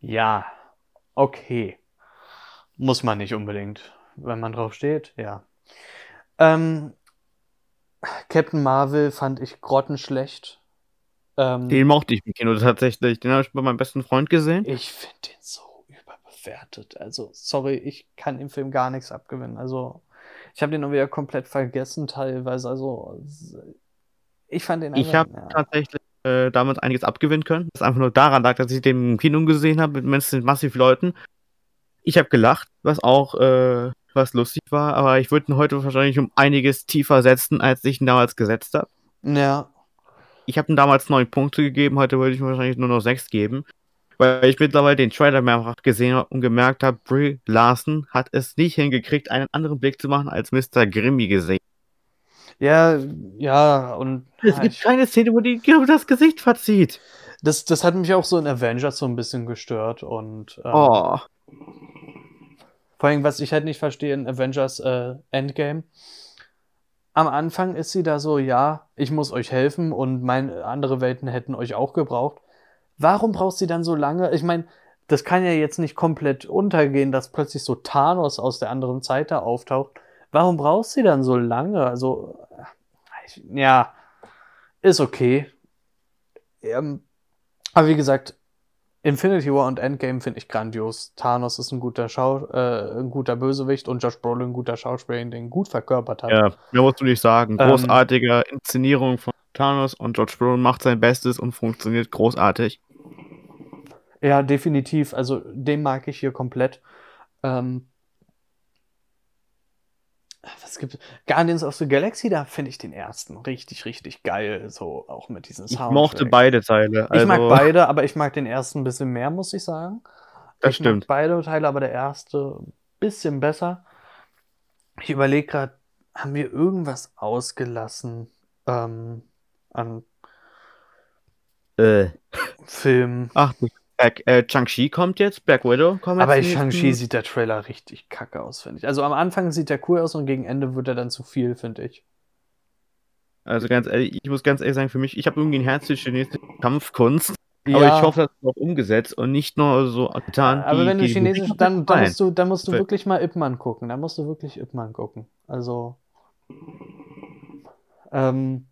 A: ja, okay. Muss man nicht unbedingt. Wenn man drauf steht, ja. Ähm, Captain Marvel fand ich grottenschlecht. Ähm,
B: Den mochte ich im Kino tatsächlich. Den habe ich bei meinem besten Freund gesehen.
A: ich finde den so überbewertet. Also, sorry, ich kann dem Film gar nichts abgewinnen. Also, ich habe den nur wieder komplett vergessen teilweise. Also, ich fand den
B: Ich
A: einfach-
B: habe
A: ja.
B: tatsächlich äh, damals einiges abgewinnen können. Das einfach nur daran lag, dass ich den im Kino gesehen habe mit massiv massiv Leuten. Ich habe gelacht, was auch äh, was lustig war, aber ich würde ihn heute wahrscheinlich um einiges tiefer setzen, als ich ihn damals gesetzt habe.
A: Ja,
B: Ich habe ihm damals neun Punkte gegeben, heute würde ich ihm wahrscheinlich nur noch sechs geben. Weil ich mittlerweile den Trailer mehrfach gesehen habe und gemerkt habe, Brie Larson hat es nicht hingekriegt, einen anderen Blick zu machen als Mr. Grimmy gesehen.
A: ja, ja, und
B: Es gibt
A: ich,
B: keine Szene, wo die genau das Gesicht verzieht.
A: das, das hat mich auch so in Avengers so ein bisschen gestört und ähm,
B: Oh.
A: Vor allem, was ich halt nicht verstehe in Avengers äh, Endgame. Am Anfang ist sie da so, ja, ich muss euch helfen und meine andere Welten hätten euch auch gebraucht. Warum braucht sie dann so lange? Ich meine, das kann ja jetzt nicht komplett untergehen, dass plötzlich so Thanos aus der anderen Zeit da auftaucht. Warum braucht sie dann so lange? Also, ich, ja, ist okay. Ähm, aber wie gesagt, Infinity War und Endgame finde ich grandios. Thanos ist ein guter Schau äh, ein guter Bösewicht und Josh Brolin ein guter Schauspieler, den ihn gut verkörpert hat.
B: Ja, mehr musst du nicht sagen.
A: Ähm,
B: Großartige Inszenierung von Thanos und George Brolin macht sein Bestes und funktioniert großartig.
A: Ja, definitiv. Also den mag ich hier komplett. Ähm, was gibt Guardians of the Galaxy, da finde ich den ersten richtig, richtig geil. So auch mit diesen
B: Ich
A: Soundtrack.
B: mochte beide Teile.
A: Ich mag
B: also-
A: beide, aber ich mag den ersten ein bisschen mehr, muss ich sagen.
B: Das
A: ich
B: stimmt.
A: mag beide Teile, aber der erste ein bisschen besser. Ich überlege gerade, haben wir irgendwas ausgelassen ähm, an
B: Äh,
A: Filmen?
B: ach, Black, äh, Shang-Chi kommt jetzt, Black Widow kommt
A: Aber
B: jetzt.
A: in
B: im
A: Shang-Chi sieht der Trailer richtig kacke aus, finde ich. Also am Anfang sieht der cool aus und gegen Ende wird er dann zu viel, finde ich.
B: Also ganz ehrlich, ich muss ganz ehrlich sagen, für mich, ich habe irgendwie ein Herz für chinesische Kampfkunst. Aber ich hoffe, das ist auch umgesetzt und nicht nur so getan.
A: aber
B: die-
A: wenn du Chinesisch, dann, dann musst du, dann musst du wirklich mal Ip Man gucken. Dann musst du wirklich Ip Man gucken. Also. Ähm,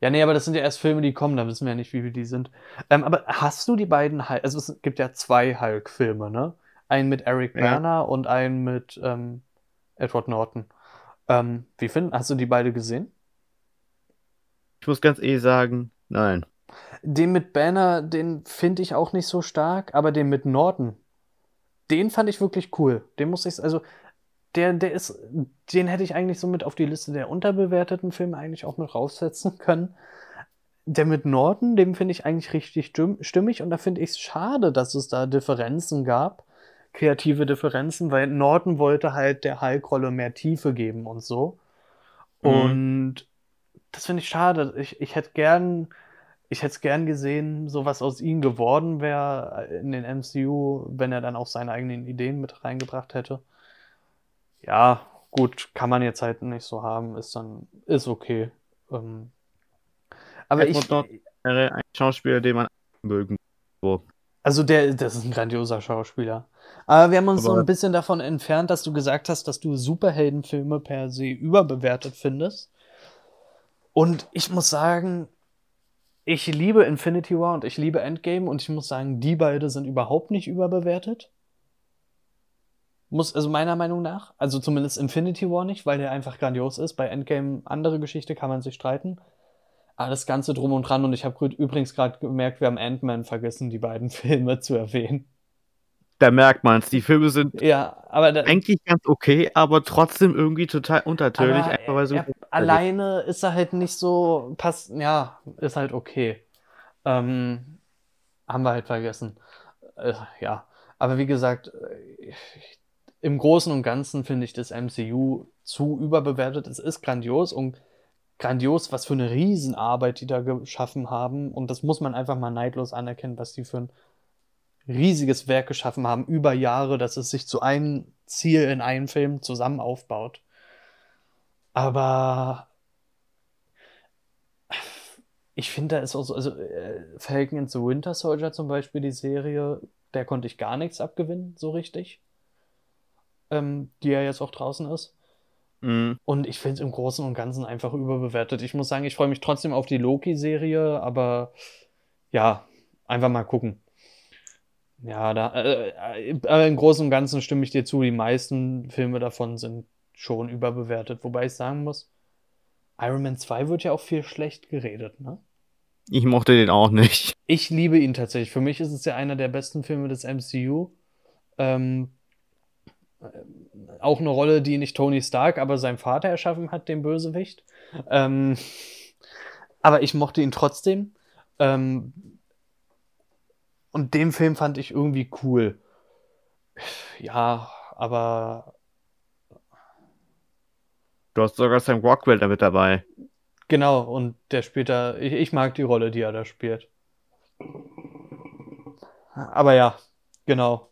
A: ja, nee, aber das sind ja erst Filme, die kommen, da wissen wir ja nicht, wie viel die sind. Ähm, aber hast du die beiden Hulk, also es gibt ja zwei Hulk-Filme, ne? Einen mit Eric
B: Ja.
A: Berner und einen mit ähm, Edward Norton. Ähm, wie finden, hast du die beide gesehen?
B: Ich muss ganz ehrlich sagen, nein.
A: Den mit Banner, den finde ich auch nicht so stark, aber den mit Norton, den fand ich wirklich cool. Den muss ich, also, der, der ist, den hätte ich eigentlich so mit auf die Liste der unterbewerteten Filme eigentlich auch mit raufsetzen können. Der mit Norton, dem finde ich eigentlich richtig stimm- stimmig und da finde ich es schade, dass es da Differenzen gab, kreative Differenzen, weil Norton wollte halt der Hulk-Rolle mehr Tiefe geben und so.
B: Mhm.
A: Und das finde ich schade. Ich, ich hätte gern, ich hätte es gern gesehen, so was aus ihm geworden wäre in den MCU, wenn er dann auch seine eigenen Ideen mit reingebracht hätte. Ja, gut, kann man jetzt halt nicht so haben, ist dann, ist okay. Ähm, aber ich,
B: wäre ein Schauspieler, den man mögen. So.
A: also der, das ist ein grandioser Schauspieler. Aber wir haben uns so
B: Aber-
A: ein bisschen davon entfernt, dass du gesagt hast, dass du Superheldenfilme per se überbewertet findest. Und ich muss sagen, ich liebe Infinity War und ich liebe Endgame und ich muss sagen, die beide sind überhaupt nicht überbewertet. Muss, also meiner Meinung nach, also zumindest Infinity War nicht, weil der einfach grandios ist. Bei Endgame andere Geschichte kann man sich streiten. Aber das Ganze drum und dran und ich habe übrigens gerade gemerkt, wir haben Ant-Man vergessen, die beiden Filme zu erwähnen.
B: Da merkt man es. Die Filme sind
A: Ja, aber da,
B: eigentlich ganz okay, aber trotzdem irgendwie total untertönig.
A: aber
B: so
A: er, alleine ist er halt nicht so, passt, ja, ist halt okay. Ähm, haben wir halt vergessen. Äh, ja, aber wie gesagt, äh, im Großen und Ganzen finde ich das MCU zu überbewertet. Es ist grandios und grandios, was für eine Riesenarbeit die da geschaffen haben. Und das muss man einfach mal neidlos anerkennen, was die für ein riesiges Werk geschaffen haben über Jahre, dass es sich zu einem Ziel in einem Film zusammen aufbaut. Aber ich finde, da ist auch so, also äh, Falcon and the Winter Soldier zum Beispiel, die Serie, der konnte ich gar nichts abgewinnen, so richtig. Ähm, die ja jetzt auch draußen ist.
B: Mhm.
A: Und ich finde es im Großen und Ganzen einfach überbewertet. Ich muss sagen, ich freue mich trotzdem auf die Loki-Serie, aber ja, einfach mal gucken. Ja, da, äh, äh, aber im Großen und Ganzen stimme ich dir zu, die meisten Filme davon sind schon überbewertet. Wobei ich sagen muss, Iron Man 2 wird ja auch viel schlecht geredet, ne?
B: Ich mochte den auch nicht.
A: Ich liebe ihn tatsächlich. Für mich ist es ja einer der besten Filme des MCU. Ähm, äh, auch eine Rolle, die nicht Tony Stark, aber sein Vater erschaffen hat, den Bösewicht. Ähm, aber ich mochte ihn trotzdem. Ähm, und den Film fand ich irgendwie cool. Ja, aber
B: Du hast sogar Sam Rockwell damit dabei.
A: genau, und der später, ich, ich mag die Rolle, die er da spielt. Aber ja, genau.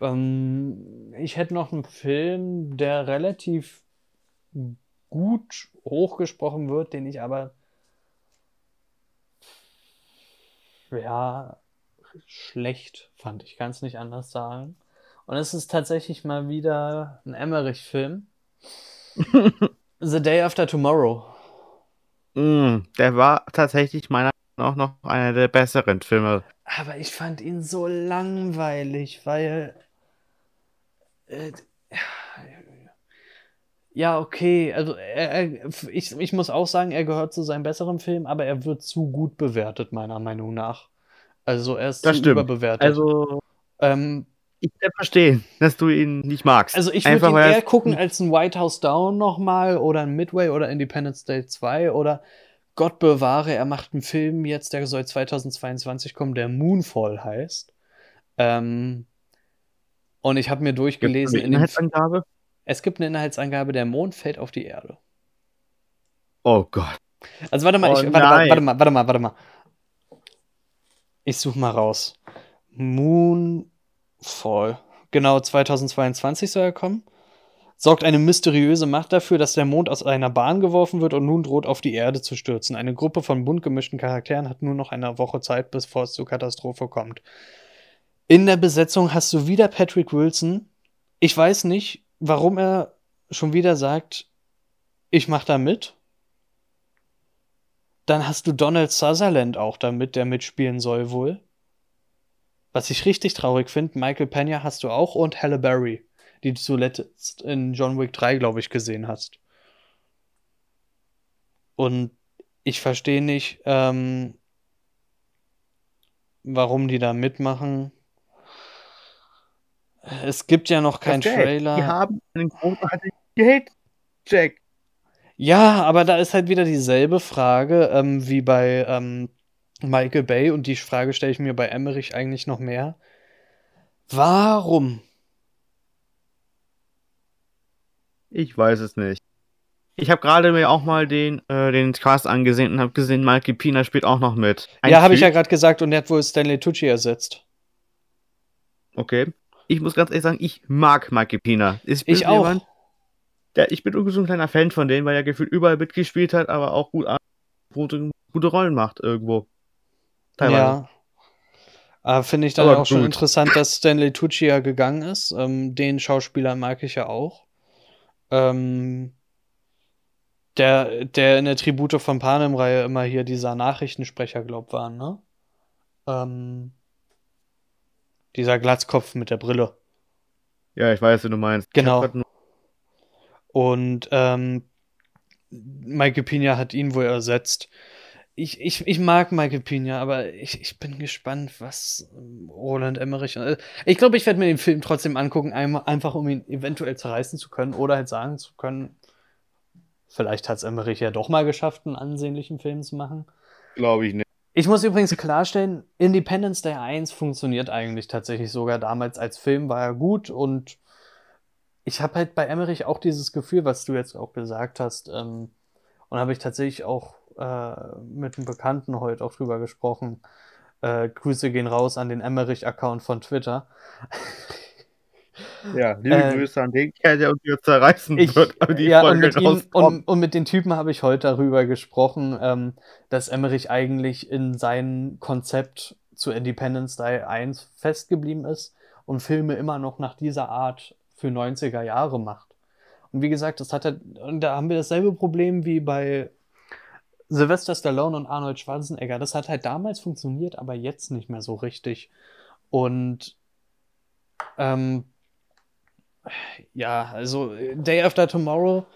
A: Ähm, ich hätte noch einen Film, der relativ gut hochgesprochen wird, den ich aber ja schlecht fand. Ich kann es nicht anders sagen. Und es ist tatsächlich mal wieder ein Emmerich-Film. The Day After Tomorrow.
B: Mm, der war tatsächlich meiner Meinung nach noch einer der besseren Filme.
A: Aber ich fand ihn so langweilig, weil. Äh, ja, okay. Also er, ich, ich muss auch sagen, er gehört zu seinem besseren Film, aber er wird zu gut bewertet, meiner Meinung nach. Also er ist
B: Das
A: zu
B: stimmt.
A: überbewertet.
B: Also,
A: ähm,
B: ich kann verstehen, dass du ihn nicht magst.
A: also ich würde ihn
B: er-
A: eher gucken als ein White House Down nochmal oder ein Midway oder Independence Day 2 oder Gott bewahre, er macht einen Film jetzt, der soll 2022 kommen, der Moonfall heißt. Ähm, und ich habe mir durchgelesen,
B: eine
A: in dem,
B: Inhaltsangabe?
A: es gibt eine Inhaltsangabe, der Mond fällt auf die Erde.
B: Oh Gott.
A: Also warte mal,
B: Oh
A: ich, warte,
B: nein.
A: warte mal, warte mal, warte mal. Ich suche mal raus. Moonfall. Genau, 2022 soll er kommen. Sorgt eine mysteriöse Macht dafür, dass der Mond aus einer Bahn geworfen wird und nun droht, auf die Erde zu stürzen. Eine Gruppe von bunt gemischten Charakteren hat nur noch eine Woche Zeit, bevor es zur Katastrophe kommt. In der Besetzung hast du wieder Patrick Wilson. Ich weiß nicht, warum er schon wieder sagt, ich mach da mit. Dann hast du Donald Sutherland auch damit, der mitspielen soll wohl. Was ich richtig traurig finde, Michael Pena hast du auch und Halle Berry, die du zuletzt in John Wick 3, glaube ich, gesehen hast. Und ich verstehe nicht, ähm, warum die da mitmachen. Es gibt ja noch keinen. Trailer.
B: Die haben einen großartigen Geld, Jack.
A: Ja, aber da ist halt wieder dieselbe Frage ähm, wie bei ähm, Michael Bay und die Frage stelle ich mir bei Emmerich eigentlich noch mehr. Warum?
B: Ich weiß es nicht. Ich habe gerade mir auch mal den, äh, den Cast angesehen und habe gesehen, Mikey Pina spielt auch noch mit. Ein
A: ja, habe ich ja gerade gesagt und der hat wohl Stanley Tucci ersetzt.
B: Okay. Ich muss ganz ehrlich sagen, ich mag Mikey Pina. Ich, bin
A: Ich auch.
B: jemand, der, ich bin irgendwie so ein kleiner Fan von dem, weil er gefühlt überall mitgespielt hat, aber auch gut gute, gute Rollen macht irgendwo. Teilweise.
A: Ja. Aber finde ich dann
B: Aber
A: auch schon
B: gut.
A: interessant, dass Stanley Tucci ja gegangen ist. Ähm, den Schauspieler mag ich ja auch. Ähm, der, der in der Tribute von Panem-Reihe immer hier dieser Nachrichtensprecher, glaub, war, ne? Ähm, dieser Glatzkopf mit der Brille.
B: Ja, ich weiß, wie du meinst.
A: Genau. Und ähm, Michael Pina hat ihn wohl ersetzt. Ich, ich, ich mag Michael Pina, aber ich, ich bin gespannt, was ähm, Roland Emmerich. Äh, ich glaube, ich werde mir den Film trotzdem angucken, einfach um ihn eventuell zerreißen zu können oder halt sagen zu können, vielleicht hat es Emmerich ja doch mal geschafft, einen ansehnlichen Film zu machen.
B: Glaube ich nicht.
A: Ich muss übrigens klarstellen, Independence Day 1 funktioniert eigentlich tatsächlich sogar damals als Film, war er gut und ich habe halt bei Emmerich auch dieses Gefühl, was du jetzt auch gesagt hast, ähm, und habe ich tatsächlich auch äh, mit einem Bekannten heute auch drüber gesprochen. Äh, Grüße gehen raus an den Emmerich-Account von Twitter.
B: Ja, liebe
A: Äh,
B: Grüße an den Kerl, der uns hier zerreißen
A: Ich,
B: wird,
A: ja, und mit, ihm, und, und mit den Typen habe ich heute darüber gesprochen, ähm, dass Emmerich eigentlich in seinem Konzept zu Independence Day 1 festgeblieben ist und Filme immer noch nach dieser Art für 90er Jahre macht. Und wie gesagt, das hat halt, und da haben wir dasselbe Problem wie bei Sylvester Stallone und Arnold Schwarzenegger. Das hat halt damals funktioniert, aber jetzt nicht mehr so richtig. Und ähm, ja, also Day After Tomorrow,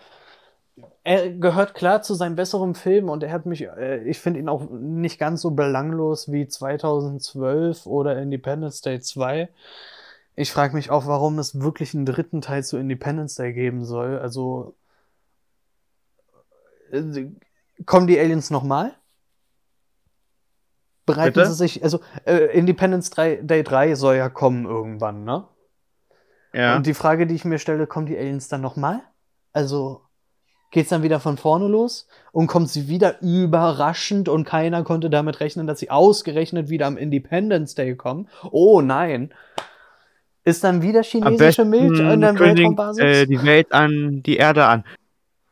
A: er gehört klar zu seinem besseren Film und er hat mich, äh, ich finde ihn auch nicht ganz so belanglos wie 2012 oder Independence Day 2. Ich frage mich auch, warum es wirklich einen dritten Teil zu Independence Day geben soll. Also äh, kommen die Aliens nochmal? Bereiten
B: Bitte?
A: sie sich, also äh, Independence 3, Day 3 soll ja kommen irgendwann, ne?
B: Ja.
A: Und die Frage, die ich mir stelle, kommen die Aliens dann nochmal? Also geht's dann wieder von vorne los und kommt sie wieder überraschend und keiner konnte damit rechnen, dass sie ausgerechnet wieder am Independence Day kommen? Oh nein. Ist dann wieder chinesische Milch in der Weltraumbasis?
B: äh, die Welt an die Erde an.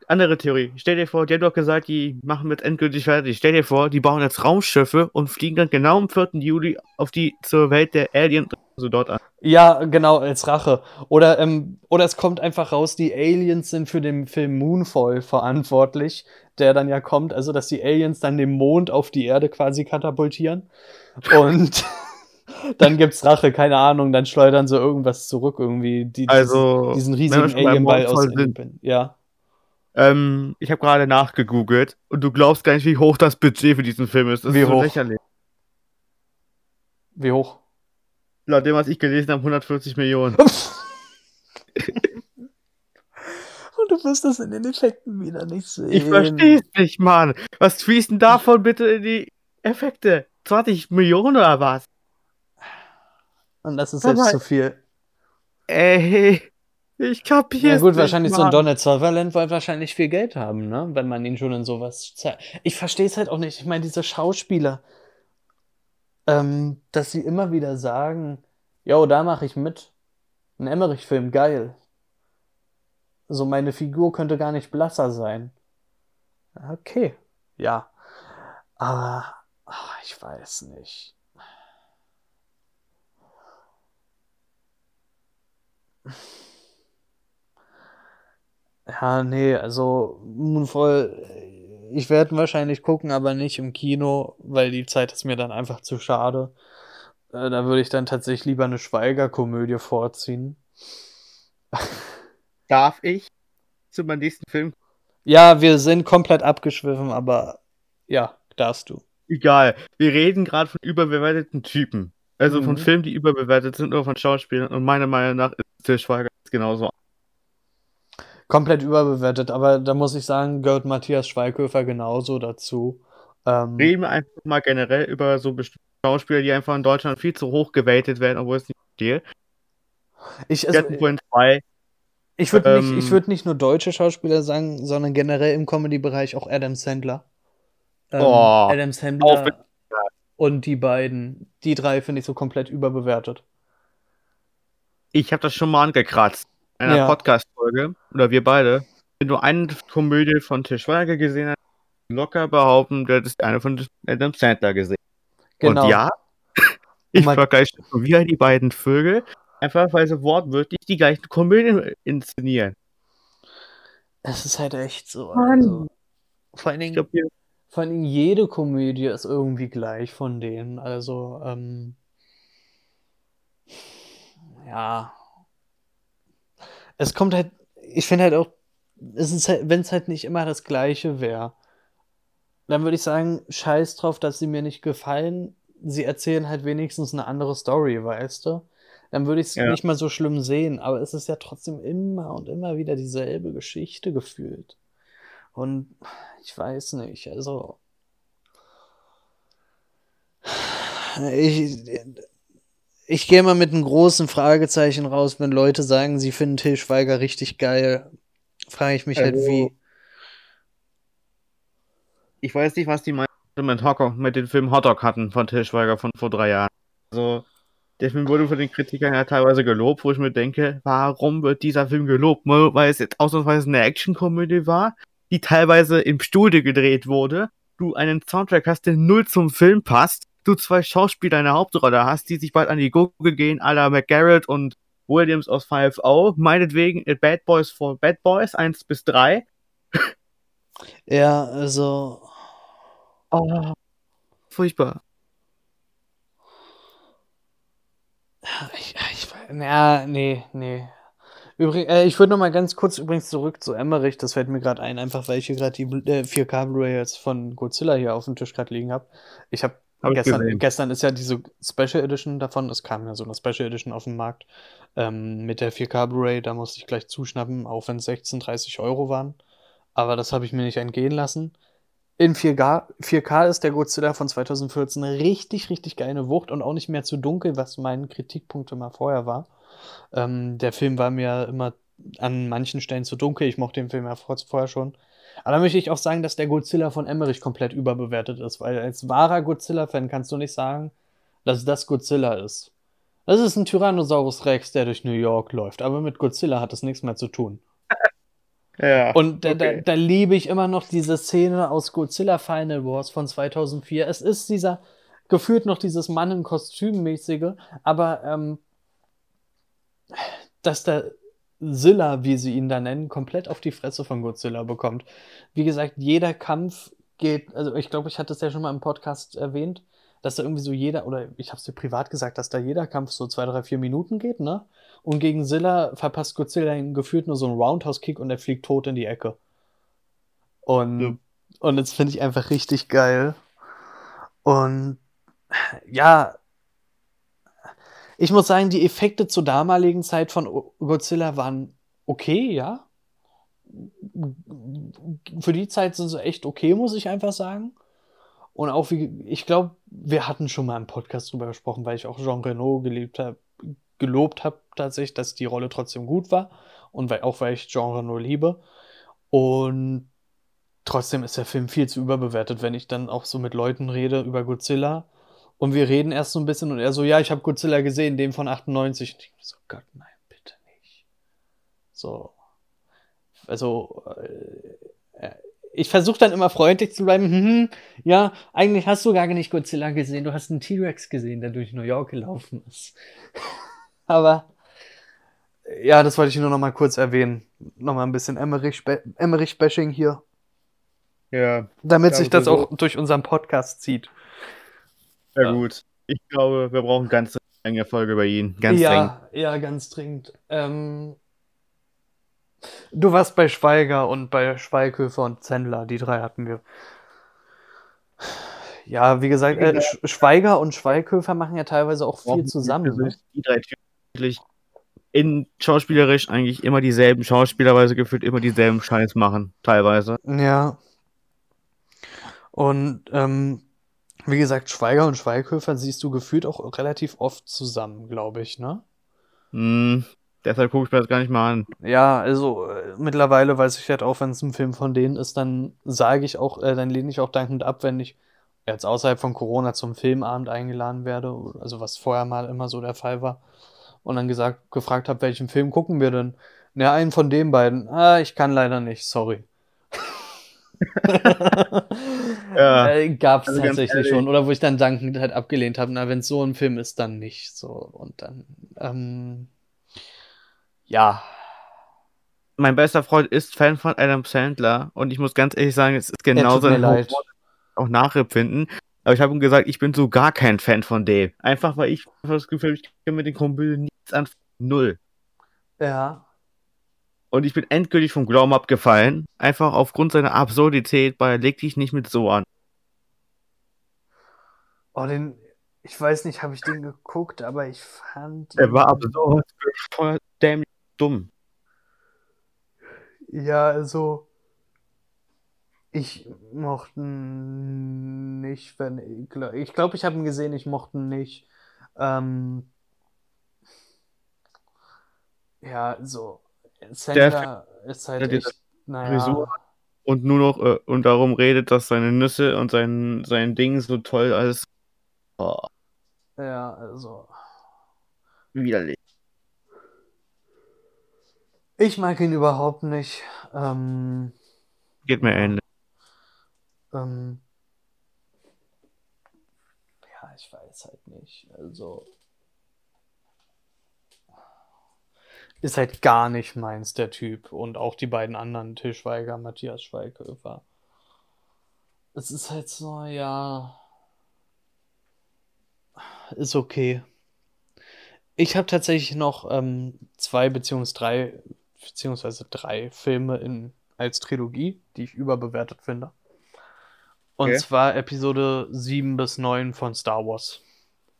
B: Andere Theorie. Stell dir vor, die haben doch gesagt, die machen jetzt endgültig fertig. Stell dir vor, die bauen jetzt Raumschiffe und fliegen dann genau am 4. Juli auf die zur Welt der Aliens so dort an.
A: Ja, genau, als Rache. Oder, ähm, oder es kommt einfach raus, die Aliens sind für den Film Moonfall verantwortlich, der dann ja kommt, also dass die Aliens dann den Mond auf die Erde quasi katapultieren. Und dann gibt's Rache, keine Ahnung, dann schleudern sie irgendwas zurück, irgendwie die,
B: Also,
A: diesen, diesen riesigen Alienball aus. Alien. Ja.
B: Ähm, ich habe gerade nachgegoogelt und du glaubst gar nicht, wie hoch das Budget für diesen Film ist. Das
A: Wie
B: ist so
A: hoch?
B: lächerlich.
A: Wie hoch?
B: Laut dem, was ich gelesen habe, 140 Millionen.
A: Und du wirst das in den Effekten wieder nicht sehen.
B: Ich verstehe es nicht, Mann. Was fließen davon bitte in die Effekte? 20 Millionen oder was?
A: Und das ist selbst zu viel.
B: Ey, ich kapiere
A: Ja gut,
B: nicht,
A: wahrscheinlich so ein
B: Mann.
A: Donald Sutherland wird wahrscheinlich viel Geld haben, ne? Wenn man ihn schon in sowas zeigt. Ich verstehe es halt auch nicht. Ich meine, diese Schauspieler, ähm, dass sie immer wieder sagen, yo, da mache ich mit. Ein Emmerich-Film, geil. So, meine Figur könnte gar nicht blasser sein. Okay, ja. Aber, ah, ich weiß nicht. Ja, nee, also Moonfall, ich werde wahrscheinlich gucken, aber nicht im Kino, weil die Zeit ist mir dann einfach zu schade. Äh, da würde ich dann tatsächlich lieber eine Schweigerkomödie vorziehen.
B: Darf ich zu meinem nächsten Film?
A: Ja, wir sind komplett abgeschwiffen, aber ja, darfst du.
B: Egal. Wir reden gerade von überbewerteten Typen. Also von
A: Mhm.
B: Filmen, die überbewertet sind oder von Schauspielern. Und meiner Meinung nach ist Til Schweiger genauso.
A: Komplett überbewertet, aber da muss ich sagen, gehört Matthias Schweighöfer genauso dazu. Ähm,
B: Reden wir einfach mal generell über so bestimmte Schauspieler, die einfach in Deutschland viel zu hoch gewertet werden, obwohl es nicht steht.
A: ich, also,
B: zwei.
A: ich würde nicht,
B: ähm,
A: ich würd nicht nur deutsche Schauspieler sagen, sondern generell im Comedy-Bereich auch Adam Sandler. Ähm,
B: Oh,
A: Adam Sandler und die beiden, die drei finde ich so komplett überbewertet.
B: Ich habe das schon mal angekratzt. In einer
A: Ja.
B: Podcast-Folge. Oder wir beide. Wenn du eine Komödie von Til Schweiger gesehen hast, locker behaupten, du hättest eine von Adam Sandler gesehen.
A: Genau.
B: Und ja, ich vergleiche schon wieder die beiden Vögel, einfach weil sie wortwörtlich die gleichen Komödien inszenieren.
A: Es ist halt echt so. Also, vor allen Dingen,
B: glaube, hier
A: vor allen Dingen jede Komödie ist irgendwie gleich von denen. Also, ähm, ja. Es kommt halt, ich finde halt auch, es ist halt, wenn es halt nicht immer das Gleiche wäre, dann würde ich sagen, scheiß drauf, dass sie mir nicht gefallen. Sie erzählen halt wenigstens eine andere Story, weißt du? Dann würde ich es
B: Ja.
A: nicht mal so schlimm sehen, aber es ist ja trotzdem immer und immer wieder dieselbe Geschichte gefühlt. Und ich weiß nicht, also. Ich, ich gehe mal mit einem großen Fragezeichen raus, wenn Leute sagen, sie finden Til Schweiger richtig geil. Frage ich mich halt,
B: Also-
A: wie.
B: ich weiß nicht, was die meisten mit, dem Film Hotdog hatten von Til Schweiger von vor drei Jahren. Also, der Film wurde von den Kritikern ja teilweise gelobt, wo ich mir denke, warum wird dieser Film gelobt? Weil es jetzt ausnahmsweise eine Actionkomödie war, die teilweise im Studio gedreht wurde, du einen Soundtrack hast, der null zum Film passt, du zwei Schauspieler in der Hauptrolle hast, die sich bald an die Gurgel gehen, à la McGarrett und Williams aus 5O, meinetwegen Bad Boys for Bad Boys 1 bis 3.
A: Ja, also.
B: Oh, furchtbar.
A: Ich, ich, ja, nee, nee. Übrigens, äh, ich würde noch mal ganz kurz übrigens zurück zu Emmerich. Das fällt mir gerade ein, einfach weil ich hier gerade die äh, 4K Blu-ray jetzt von Godzilla hier auf dem Tisch gerade liegen habe. Ich habe gestern,
B: gesehen.
A: gestern ist ja diese Special Edition davon. Es kam ja so eine Special Edition auf den Markt ähm, mit der 4K Blu-ray. Da musste ich gleich zuschnappen, auch wenn es 16, 30 Euro waren. Aber das habe ich mir nicht entgehen lassen. In 4K, 4K ist der Godzilla von 2014 eine richtig, richtig geile Wucht und auch nicht mehr zu dunkel, was mein Kritikpunkt immer vorher war. Ähm, der Film war mir immer an manchen Stellen zu dunkel. Ich mochte den Film ja vor- vorher schon. Aber da möchte ich auch sagen, dass der Godzilla von Emmerich komplett überbewertet ist, weil als wahrer Godzilla-Fan kannst du nicht sagen, dass das Godzilla ist. Das ist ein Tyrannosaurus Rex, der durch New York läuft, aber mit Godzilla hat das nichts mehr zu tun.
B: Ja.
A: Und da, da,
B: okay.
A: da liebe ich immer noch diese Szene aus Godzilla Final Wars von 2004. Es ist dieser, gefühlt noch dieses Mann in Kostüm-mäßige, aber ähm, dass der Zilla, wie sie ihn da nennen, komplett auf die Fresse von Godzilla bekommt. Wie gesagt, jeder Kampf geht, also ich glaube, ich hatte es ja schon mal im Podcast erwähnt, dass da irgendwie so jeder, oder ich habe es dir privat gesagt, dass da jeder Kampf so zwei, drei, vier Minuten geht, ne? Und gegen Zilla verpasst Godzilla ihn gefühlt nur so einen Roundhouse-Kick und er fliegt tot in die Ecke. Und, ja. und das finde ich einfach richtig geil. Und ja, ich muss sagen, die Effekte zur damaligen Zeit von Godzilla waren okay, ja. Für die Zeit sind sie echt okay, muss ich einfach sagen. Und auch wie, ich glaube, wir hatten schon mal im Podcast drüber gesprochen, weil ich auch Jean Reno geliebt habe, gelobt habe tatsächlich, dass die Rolle trotzdem gut war. Und weil, auch weil ich Jean Reno liebe. Und trotzdem ist der Film viel zu überbewertet, wenn ich dann auch so mit Leuten rede über Godzilla. Und wir reden erst so ein bisschen und er so, ja, ich habe Godzilla gesehen, den von 98. Und ich so, Gott, nein, bitte nicht. So. Also, äh, ich versuche dann immer freundlich zu bleiben. Hm, hm, ja, eigentlich hast du gar nicht Godzilla gesehen. Du hast einen T-Rex gesehen, der durch New York gelaufen ist. Aber ja, das wollte ich nur noch mal kurz erwähnen. Noch mal ein bisschen Emmerich-Bashing hier.
B: Ja.
A: Damit sich das auch durch unseren Podcast zieht.
B: Ja, ja, gut. Ich glaube, wir brauchen ganz eine Folge über ihn. Ganz
A: ja,
B: dringend.
A: Ja, ganz dringend. Ähm, Du warst bei Schweiger und bei Schweighöfer und Zendler, die drei hatten wir. Ja, wie gesagt, äh, Schweiger und Schweighöfer machen ja teilweise auch viel zusammen. Ne? Die drei
B: wirklich in schauspielerisch eigentlich immer dieselben Schauspieler, weil sie gefühlt immer dieselben Scheiß machen, teilweise.
A: Ja. Und ähm, wie gesagt, Schweiger und Schweighöfer siehst du gefühlt auch relativ oft zusammen, glaube ich, ne?
B: Mm, Deshalb gucke ich mir das gar nicht mal an.
A: Ja, also äh, mittlerweile weiß ich halt auch, wenn es ein Film von denen ist, dann sage ich auch, äh, dann lehne ich auch dankend ab, wenn ich jetzt außerhalb von Corona zum Filmabend eingeladen werde, also was vorher mal immer so der Fall war, und dann gesagt, gefragt habe, welchen Film gucken wir denn? Ja, einen von den beiden. Ah, ich kann leider nicht, sorry. ja, äh, Gab es also tatsächlich schon. Oder wo ich dann dankend halt abgelehnt habe, na, wenn es so ein Film ist, dann nicht. So, und dann, ähm, ja.
B: Mein bester Freund ist Fan von Adam Sandler und ich muss ganz ehrlich sagen, es ist genauso ein auch nachempfinden. Aber ich habe ihm gesagt, ich bin so gar kein Fan von dem. Einfach weil ich das Gefühl ich kann mit den Kumpel nichts an Null.
A: Ja.
B: Und ich bin endgültig vom Glauben abgefallen. Einfach aufgrund seiner Absurdität, weil er legt dich nicht mit so an.
A: Oh, den, ich weiß nicht, habe ich den geguckt, aber ich fand.
B: Er war absurd, voll dämlich dumm.
A: Ja, also ich mochte nicht, wenn ich glaube, ich habe ihn gesehen, ich mochte ihn nicht. Ähm, ja, so Sandler ist halt echt, naja.
B: Und nur noch äh, und darum redet, dass seine Nüsse und sein, sein Ding so toll als.
A: Oh. Ja, also.
B: Widerlich.
A: Ich mag ihn überhaupt nicht. Ähm,
B: Geht mir ähnlich.
A: Ähm, ja, ich weiß halt nicht. Also. Ist halt gar nicht meins, der Typ. Und auch die beiden anderen, Till Schweiger, Matthias Schweighöfer. Es ist halt so, ja. Ist okay. Ich habe tatsächlich noch ähm, zwei beziehungsweise drei beziehungsweise drei Filme in, als Trilogie, die ich überbewertet finde. Und okay. zwar Episode 7 bis 9 von Star Wars.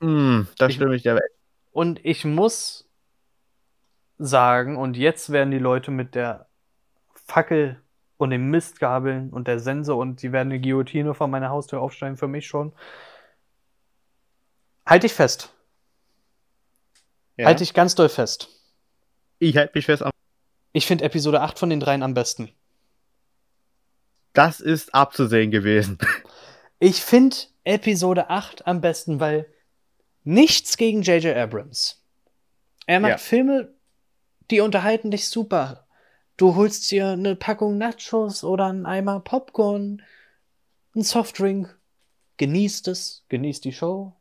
B: Mm, da stimme ich dir weg.
A: Und ich muss sagen, und jetzt werden die Leute mit der Fackel und dem Mistgabeln und der Sense und die werden eine Guillotine vor meiner Haustür aufsteigen für mich schon. Halte ich fest. Ja. Halte ich ganz doll fest.
B: Ich halte mich fest am
A: ich finde Episode 8 von den dreien am besten.
B: Das ist abzusehen gewesen.
A: Ich finde Episode 8 am besten, weil nichts gegen J.J. Abrams. Er macht ja. Filme, die unterhalten dich super. Du holst dir eine Packung Nachos oder einen Eimer Popcorn, einen Softdrink, genießt es, genießt die Show,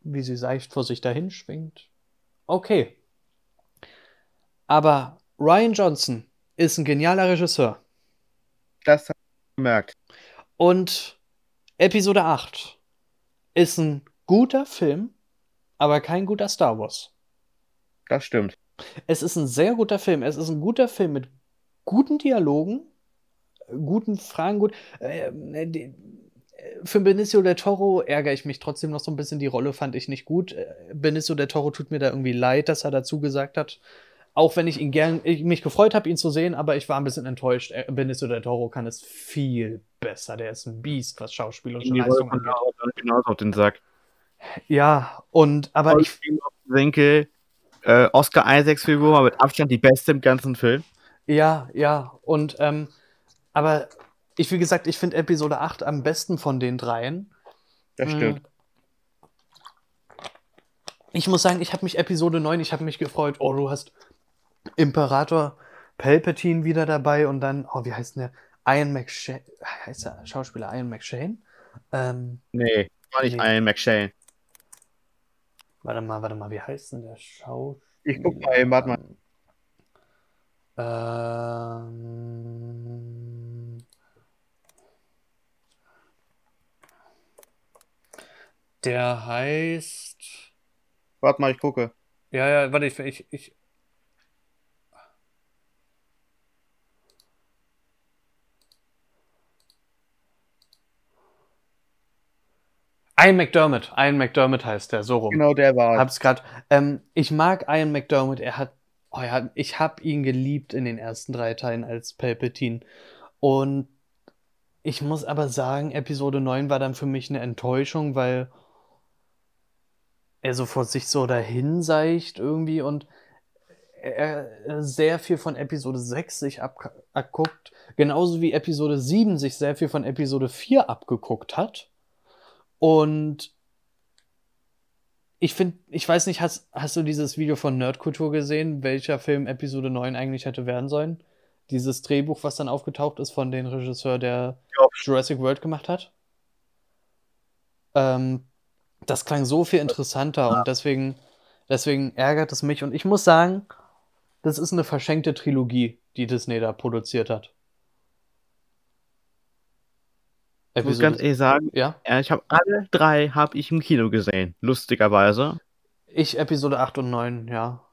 A: wie sie seicht vor sich dahin schwingt. Okay. Aber Ryan Johnson ist ein genialer Regisseur.
B: Das habe ich gemerkt.
A: Und Episode 8 ist ein guter Film, aber kein guter Star Wars.
B: Das stimmt.
A: Es ist ein sehr guter Film. Es ist ein guter Film mit guten Dialogen, guten Fragen, gut. Äh, äh, für Benicio del Toro ärgere ich mich trotzdem noch so ein bisschen. Die Rolle fand ich nicht gut. Äh, Benicio del Toro tut mir da irgendwie leid, dass er dazu gesagt hat. Auch wenn ich ihn gern, ich mich gefreut habe, ihn zu sehen, aber ich war ein bisschen enttäuscht. Benicio del Toro kann es viel besser. Der ist ein Biest, was Schauspiel und Leistung angeht.
B: Genauso auf den Sack.
A: Ja, und aber
B: ich denke, äh, Oscar Isaacs Figur war mit Abstand die beste im ganzen Film.
A: Ja, ja, und ähm, aber ich, wie gesagt, ich finde Episode 8 am besten von den dreien.
B: Das stimmt. Mm.
A: Ich muss sagen, ich habe mich Episode 9, ich habe mich gefreut, oh, du hast Imperator Palpatine wieder dabei und dann, oh, wie heißt denn der? Ian McShane, heißt der Schauspieler Ian McShane? Ähm,
B: nee, war nicht nee. Ian McShane.
A: Warte mal, warte mal, wie heißt denn der Schauspieler?
B: Ich guck mal eben, warte mal.
A: Ähm, der heißt.
B: Warte mal, ich gucke.
A: Ja, ja, warte, ich, ich, ich Ian McDermott. Ian McDermott heißt der, so rum.
B: Genau, der war.
A: Hab's grad. Ähm, ich mag Ian McDermott. Er hat, oh, er hat, ich hab ihn geliebt in den ersten drei Teilen als Palpatine. Und ich muss aber sagen, Episode 9 war dann für mich eine Enttäuschung, weil er so vor sich so dahin seicht irgendwie und er sehr viel von Episode 6 sich abguckt, genauso wie Episode 7 sich sehr viel von Episode 4 abgeguckt hat. Und ich finde, ich weiß nicht, hast, hast du dieses Video von Nerdkultur gesehen, welcher Film Episode 9 eigentlich hätte werden sollen? Dieses Drehbuch, was dann aufgetaucht ist von dem Regisseur, der ja. Jurassic World gemacht hat? Ähm, das klang so viel interessanter ja. und deswegen, deswegen ärgert es mich. Und ich muss sagen, das ist eine verschenkte Trilogie, die Disney da produziert hat.
B: Ich muss ganz ehrlich sagen,
A: ja?
B: ich habe alle drei habe ich im Kino gesehen, lustigerweise.
A: Ich Episode 8 und 9, ja.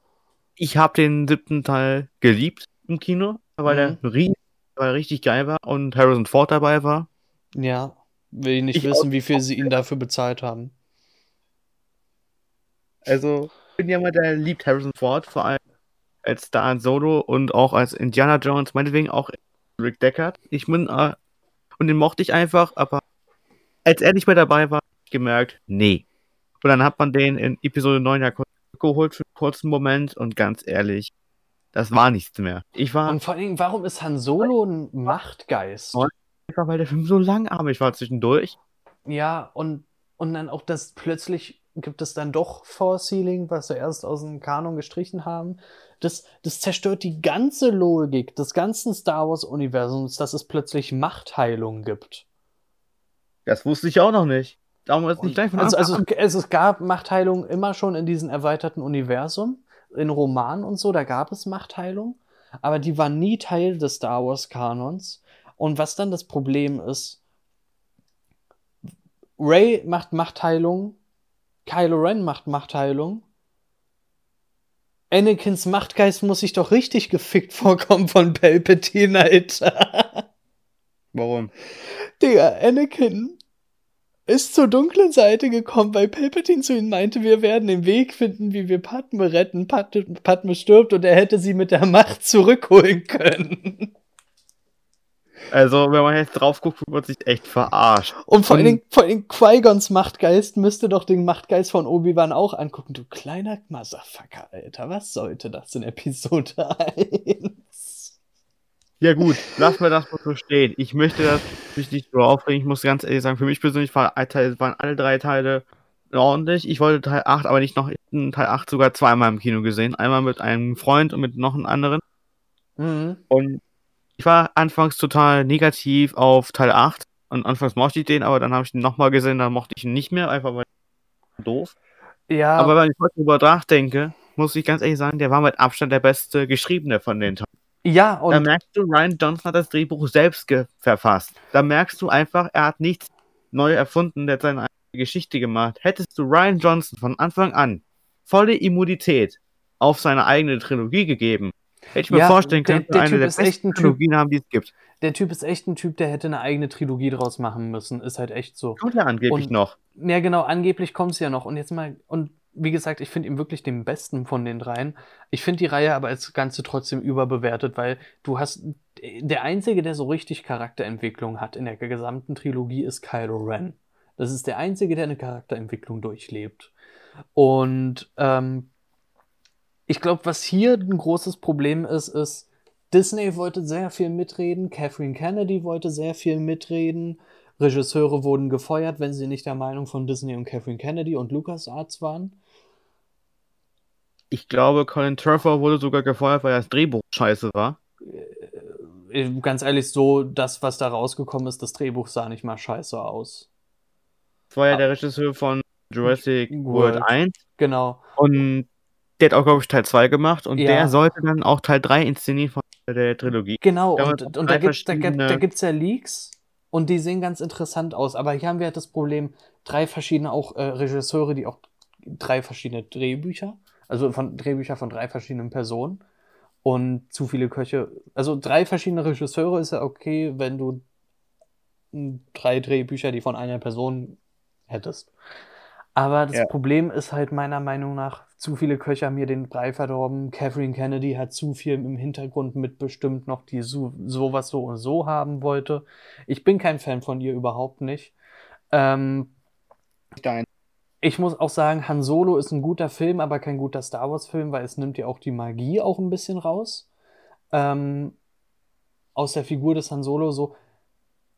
B: Ich habe den siebten Teil geliebt im Kino, weil mhm. der weil richtig geil war und Harrison Ford dabei war.
A: Ja, will ich nicht ich wissen, wie viel sie ihn dafür bezahlt haben.
B: Also, ich bin jemand, der liebt Harrison Ford, vor allem als Star Solo und auch als Indiana Jones, meinetwegen auch Rick Deckard. Ich bin äh, und den mochte ich einfach, aber als er nicht mehr dabei war, gemerkt, nee. Und dann hat man den in Episode 9 ja geholt für einen kurzen Moment und ganz ehrlich, das war nichts mehr. Ich war.
A: Und vor allem, warum ist Han Solo ein Machtgeist?
B: Einfach weil der Film so langarmig war zwischendurch.
A: Ja, und, und dann auch das plötzlich gibt es dann doch Force Ceiling, was wir erst aus dem Kanon gestrichen haben das, das zerstört die ganze Logik des ganzen Star Wars-Universums, dass es plötzlich Machtheilung gibt.
B: Das wusste ich auch noch nicht. Darum ist nicht
A: gleich von also, also es, es gab Machtheilung immer schon in diesem erweiterten Universum, in Romanen und so, da gab es Machtheilung, aber die war nie Teil des Star Wars-Kanons. Und was dann das Problem ist, Ray macht Machtheilung, Kylo Ren macht Machtheilung Anakins Machtgeist muss sich doch richtig gefickt vorkommen von Palpatine, Alter.
B: Warum?
A: Digga, Anakin ist zur dunklen Seite gekommen, weil Palpatine zu ihm meinte, wir werden den Weg finden, wie wir Padme retten. Padme, Padme stirbt und er hätte sie mit der Macht zurückholen können.
B: Also, wenn man jetzt drauf guckt, wird man sich echt verarscht.
A: Und vor allen Dingen, vor allen Dingen Qui-Gons Machtgeist müsste doch den Machtgeist von Obi-Wan auch angucken. Du kleiner Motherfucker, Alter. Was sollte das in Episode 1?
B: Ja gut, lass mal das mal so stehen. Ich möchte das mich nicht so aufregen. Ich muss ganz ehrlich sagen, für mich persönlich waren alle drei Teile ordentlich. Ich wollte Teil 8, aber nicht noch Teil 8 sogar zweimal im Kino gesehen. Einmal mit einem Freund und mit noch einem anderen. Mhm. Und ich war anfangs total negativ auf Teil 8 und anfangs mochte ich den, aber dann habe ich ihn nochmal gesehen, dann mochte ich ihn nicht mehr, einfach weil doof.
A: Ja.
B: Aber wenn ich heute darüber nachdenke, muss ich ganz ehrlich sagen, der war mit Abstand der beste Geschriebene von den Teilen.
A: Ja, und.
B: Da merkst du, Ryan Johnson hat das Drehbuch selbst verfasst. Da merkst du einfach, er hat nichts neu erfunden, der hat seine Geschichte gemacht. Hättest du Ryan Johnson von Anfang an volle Immunität auf seine eigene Trilogie gegeben, hätte ich mir
A: Ja,
B: vorstellen
A: der-
B: können,
A: der
B: eine
A: Typ
B: der
A: ist echt ein Typ.
B: Trilogien haben, die es gibt.
A: Der Typ ist echt ein Typ, der hätte eine eigene Trilogie draus machen müssen. Ist halt echt so.
B: Tut er angeblich
A: Und-
B: noch.
A: Ja, genau, angeblich kommt es ja noch. Und jetzt mal, und wie gesagt, ich finde ihn wirklich den besten von den dreien. Ich finde die Reihe aber als Ganze trotzdem überbewertet, weil du hast. Der Einzige, der so richtig Charakterentwicklung hat in der gesamten Trilogie, ist Kylo Ren. Das ist der Einzige, der eine Charakterentwicklung durchlebt. Und ähm, ich glaube, was hier ein großes Problem ist, ist, Disney wollte sehr viel mitreden, Catherine Kennedy wollte sehr viel mitreden, Regisseure wurden gefeuert, wenn sie nicht der Meinung von Disney und Catherine Kennedy und LucasArts waren.
B: Ich glaube, Colin Turfer wurde sogar gefeuert, weil das Drehbuch scheiße war.
A: Äh, Ganz ehrlich, so das, was da rausgekommen ist, das Drehbuch sah nicht mal scheiße aus.
B: Das war ja
A: Ah.
B: der Regisseur von Jurassic
A: World.
B: World 1
A: Genau.
B: und der hat auch, glaube ich, Teil 2 gemacht und
A: Ja.
B: der sollte dann auch Teil 3 inszenieren von der Trilogie.
A: Genau,
B: Da
A: und, und da gibt es da, gibt's ja Leaks und die sehen ganz interessant aus. Aber hier haben wir halt das Problem, drei verschiedene auch äh, Regisseure, die auch drei verschiedene Drehbücher, also von Drehbücher von drei verschiedenen Personen und zu viele Köche. Also drei verschiedene Regisseure ist ja okay, wenn du drei Drehbücher, die von einer Person hättest. Aber das
B: Ja.
A: Problem ist halt meiner Meinung nach, zu viele Köche haben mir den Brei verdorben. Catherine Kennedy hat zu viel im Hintergrund mitbestimmt noch, die so, sowas so und so haben wollte. Ich bin kein Fan von ihr überhaupt nicht. Ähm,
B: Dein.
A: ich muss auch sagen, Han Solo ist ein guter Film, aber kein guter Star Wars-Film, weil es nimmt ja auch die Magie auch ein bisschen raus. Ähm, aus der Figur des Han Solo so.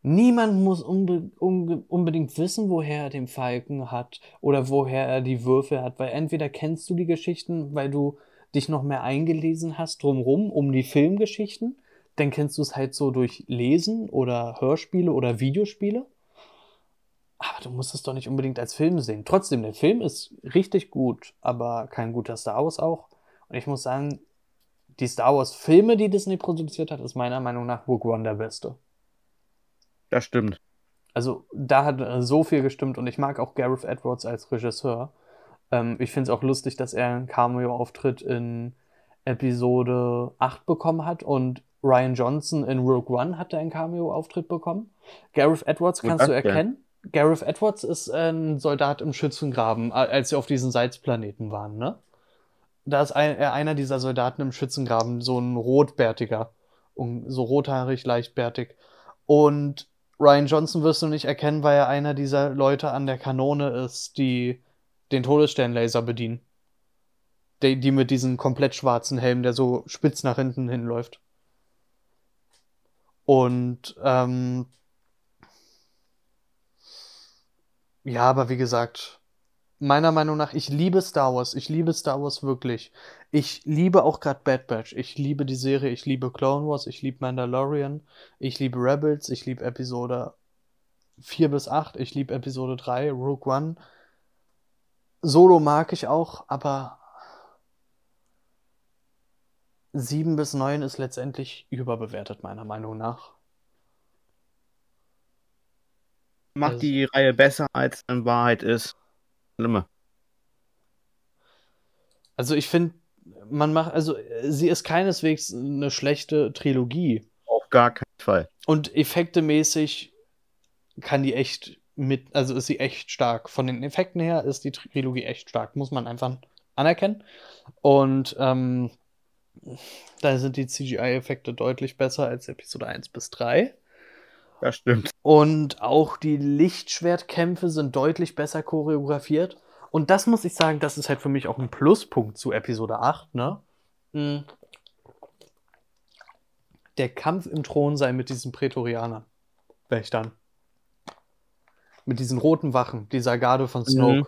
A: Niemand muss unbe unge unbedingt wissen, woher er den Falken hat oder woher er die Würfel hat, weil entweder kennst du die Geschichten, weil du dich noch mehr eingelesen hast drumrum um die Filmgeschichten, dann kennst du es halt so durch Lesen oder Hörspiele oder Videospiele. Aber du musst es doch nicht unbedingt als Film sehen. Trotzdem, der Film ist richtig gut, aber kein guter Star Wars auch. Und ich muss sagen, die Star Wars Filme, die Disney produziert hat, ist meiner Meinung nach Rogue One der beste.
B: Das stimmt.
A: Also da hat äh, so viel gestimmt und ich mag auch Gareth Edwards als Regisseur. Ähm, ich finde es auch lustig, dass er einen Cameo-Auftritt in Episode 8 bekommen hat und Ryan Johnson in Rogue One hat er einen Cameo-Auftritt bekommen. Gareth Edwards kannst du erkennen. Gareth Edwards ist ein Soldat im Schützengraben, als sie auf diesen Salzplaneten waren, ne? Da ist ein, er einer dieser Soldaten im Schützengraben, so ein rotbärtiger, so rothaarig, leichtbärtig. Und Ryan Johnson wirst du nicht erkennen, weil er einer dieser Leute an der Kanone ist, die den Todessternlaser bedienen. Die, die mit diesem komplett schwarzen Helm, der so spitz nach hinten hinläuft. Und ähm, ja, aber wie gesagt, meiner Meinung nach, ich liebe Star Wars. Ich liebe Star Wars wirklich. Ich liebe auch gerade Bad Batch. Ich liebe die Serie. Ich liebe Clone Wars. Ich liebe Mandalorian. Ich liebe Rebels. Ich liebe Episode 4 bis 8. Ich liebe Episode 3, Rogue One. Solo mag ich auch, aber 7 bis 9 ist letztendlich überbewertet, meiner Meinung nach.
B: Macht
A: Also-
B: die Reihe besser, als es in Wahrheit ist. Schlimmer.
A: Also ich finde, man macht, also sie ist keineswegs eine schlechte Trilogie.
B: Auf gar keinen Fall.
A: Und effektemäßig kann die echt mit, also ist sie echt stark. Von den Effekten her ist die Trilogie echt stark, muss man einfach anerkennen. Und ähm, da sind die CGI-Effekte deutlich besser als Episode 1 bis 3.
B: Das stimmt.
A: Und auch die Lichtschwertkämpfe sind deutlich besser choreografiert. Und das muss ich sagen, das ist halt für mich auch ein Pluspunkt zu Episode 8, ne? Mhm. Der Kampf im Thron sei mit diesen Prätorianern. Wächtern. Mit diesen roten Wachen, dieser Garde von Snoke.
B: Mhm.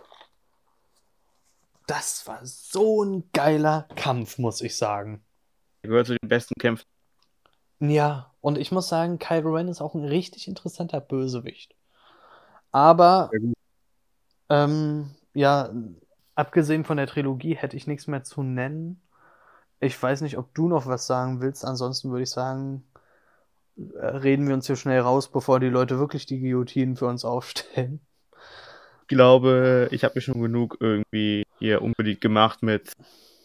A: Das war so ein geiler Kampf, muss ich sagen.
B: Er gehört zu den besten Kämpfen.
A: Ja, und ich muss sagen, Kylo Ren ist auch ein richtig interessanter Bösewicht. Aber, ähm, ja, abgesehen von der Trilogie hätte ich nichts mehr zu nennen. Ich weiß nicht, ob du noch was sagen willst. Ansonsten würde ich sagen, äh, reden wir uns hier schnell raus, bevor die Leute wirklich die Guillotinen für uns aufstellen.
B: glaube, ich habe mir schon genug irgendwie hier unbedingt gemacht mit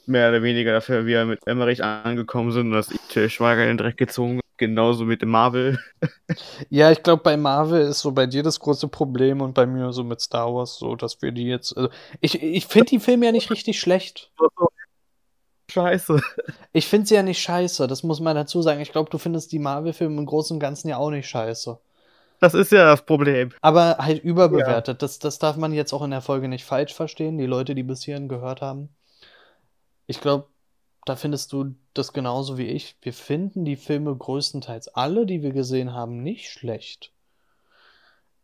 B: mehr oder weniger dafür, wie wir mit Emmerich angekommen sind und dass ich Till Schweiger in den Dreck gezogen. Genauso mit dem Marvel.
A: Ja, ich glaube, bei Marvel ist so bei dir das große Problem und bei mir so mit Star Wars so, dass wir die jetzt. Also ich ich finde die Filme ja nicht richtig schlecht.
B: Scheiße.
A: Ich finde sie ja nicht scheiße, das muss man dazu sagen. Ich glaube, du findest die Marvel-Filme im Großen und Ganzen ja auch nicht scheiße.
B: Das ist ja das Problem.
A: Aber halt überbewertet. Das, das darf man jetzt auch in der Folge nicht falsch verstehen, die Leute, die bis hierhin gehört haben. Ich glaube, da findest du das genauso wie ich. Wir finden die Filme größtenteils alle, die wir gesehen haben, nicht schlecht.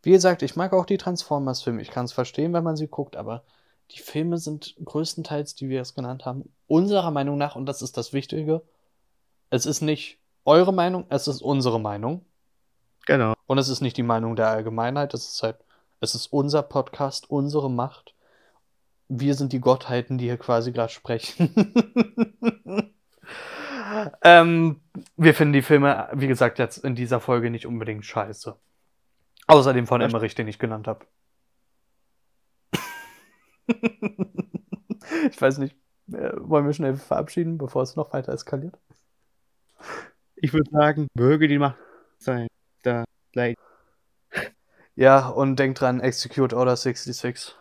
A: Wie gesagt, ich mag auch die Transformers-Filme. Ich kann es verstehen, wenn man sie guckt, aber die Filme sind größtenteils, die wir es genannt haben, unserer Meinung nach, und das ist das Wichtige, es ist nicht eure Meinung, es ist unsere Meinung.
B: Genau.
A: Und es ist nicht die Meinung der Allgemeinheit, es ist halt, es ist unser Podcast, unsere Macht. Wir sind die Gottheiten, die hier quasi gerade sprechen. ähm, wir finden die Filme, wie gesagt, jetzt in dieser Folge nicht unbedingt scheiße. Außerdem von Emmerich, den ich genannt habe. ich weiß nicht, äh, wollen wir schnell verabschieden, bevor es noch weiter eskaliert?
B: Ich würde sagen, möge die Macht sein. Da, like.
A: Ja, und denkt dran, Execute Order 66.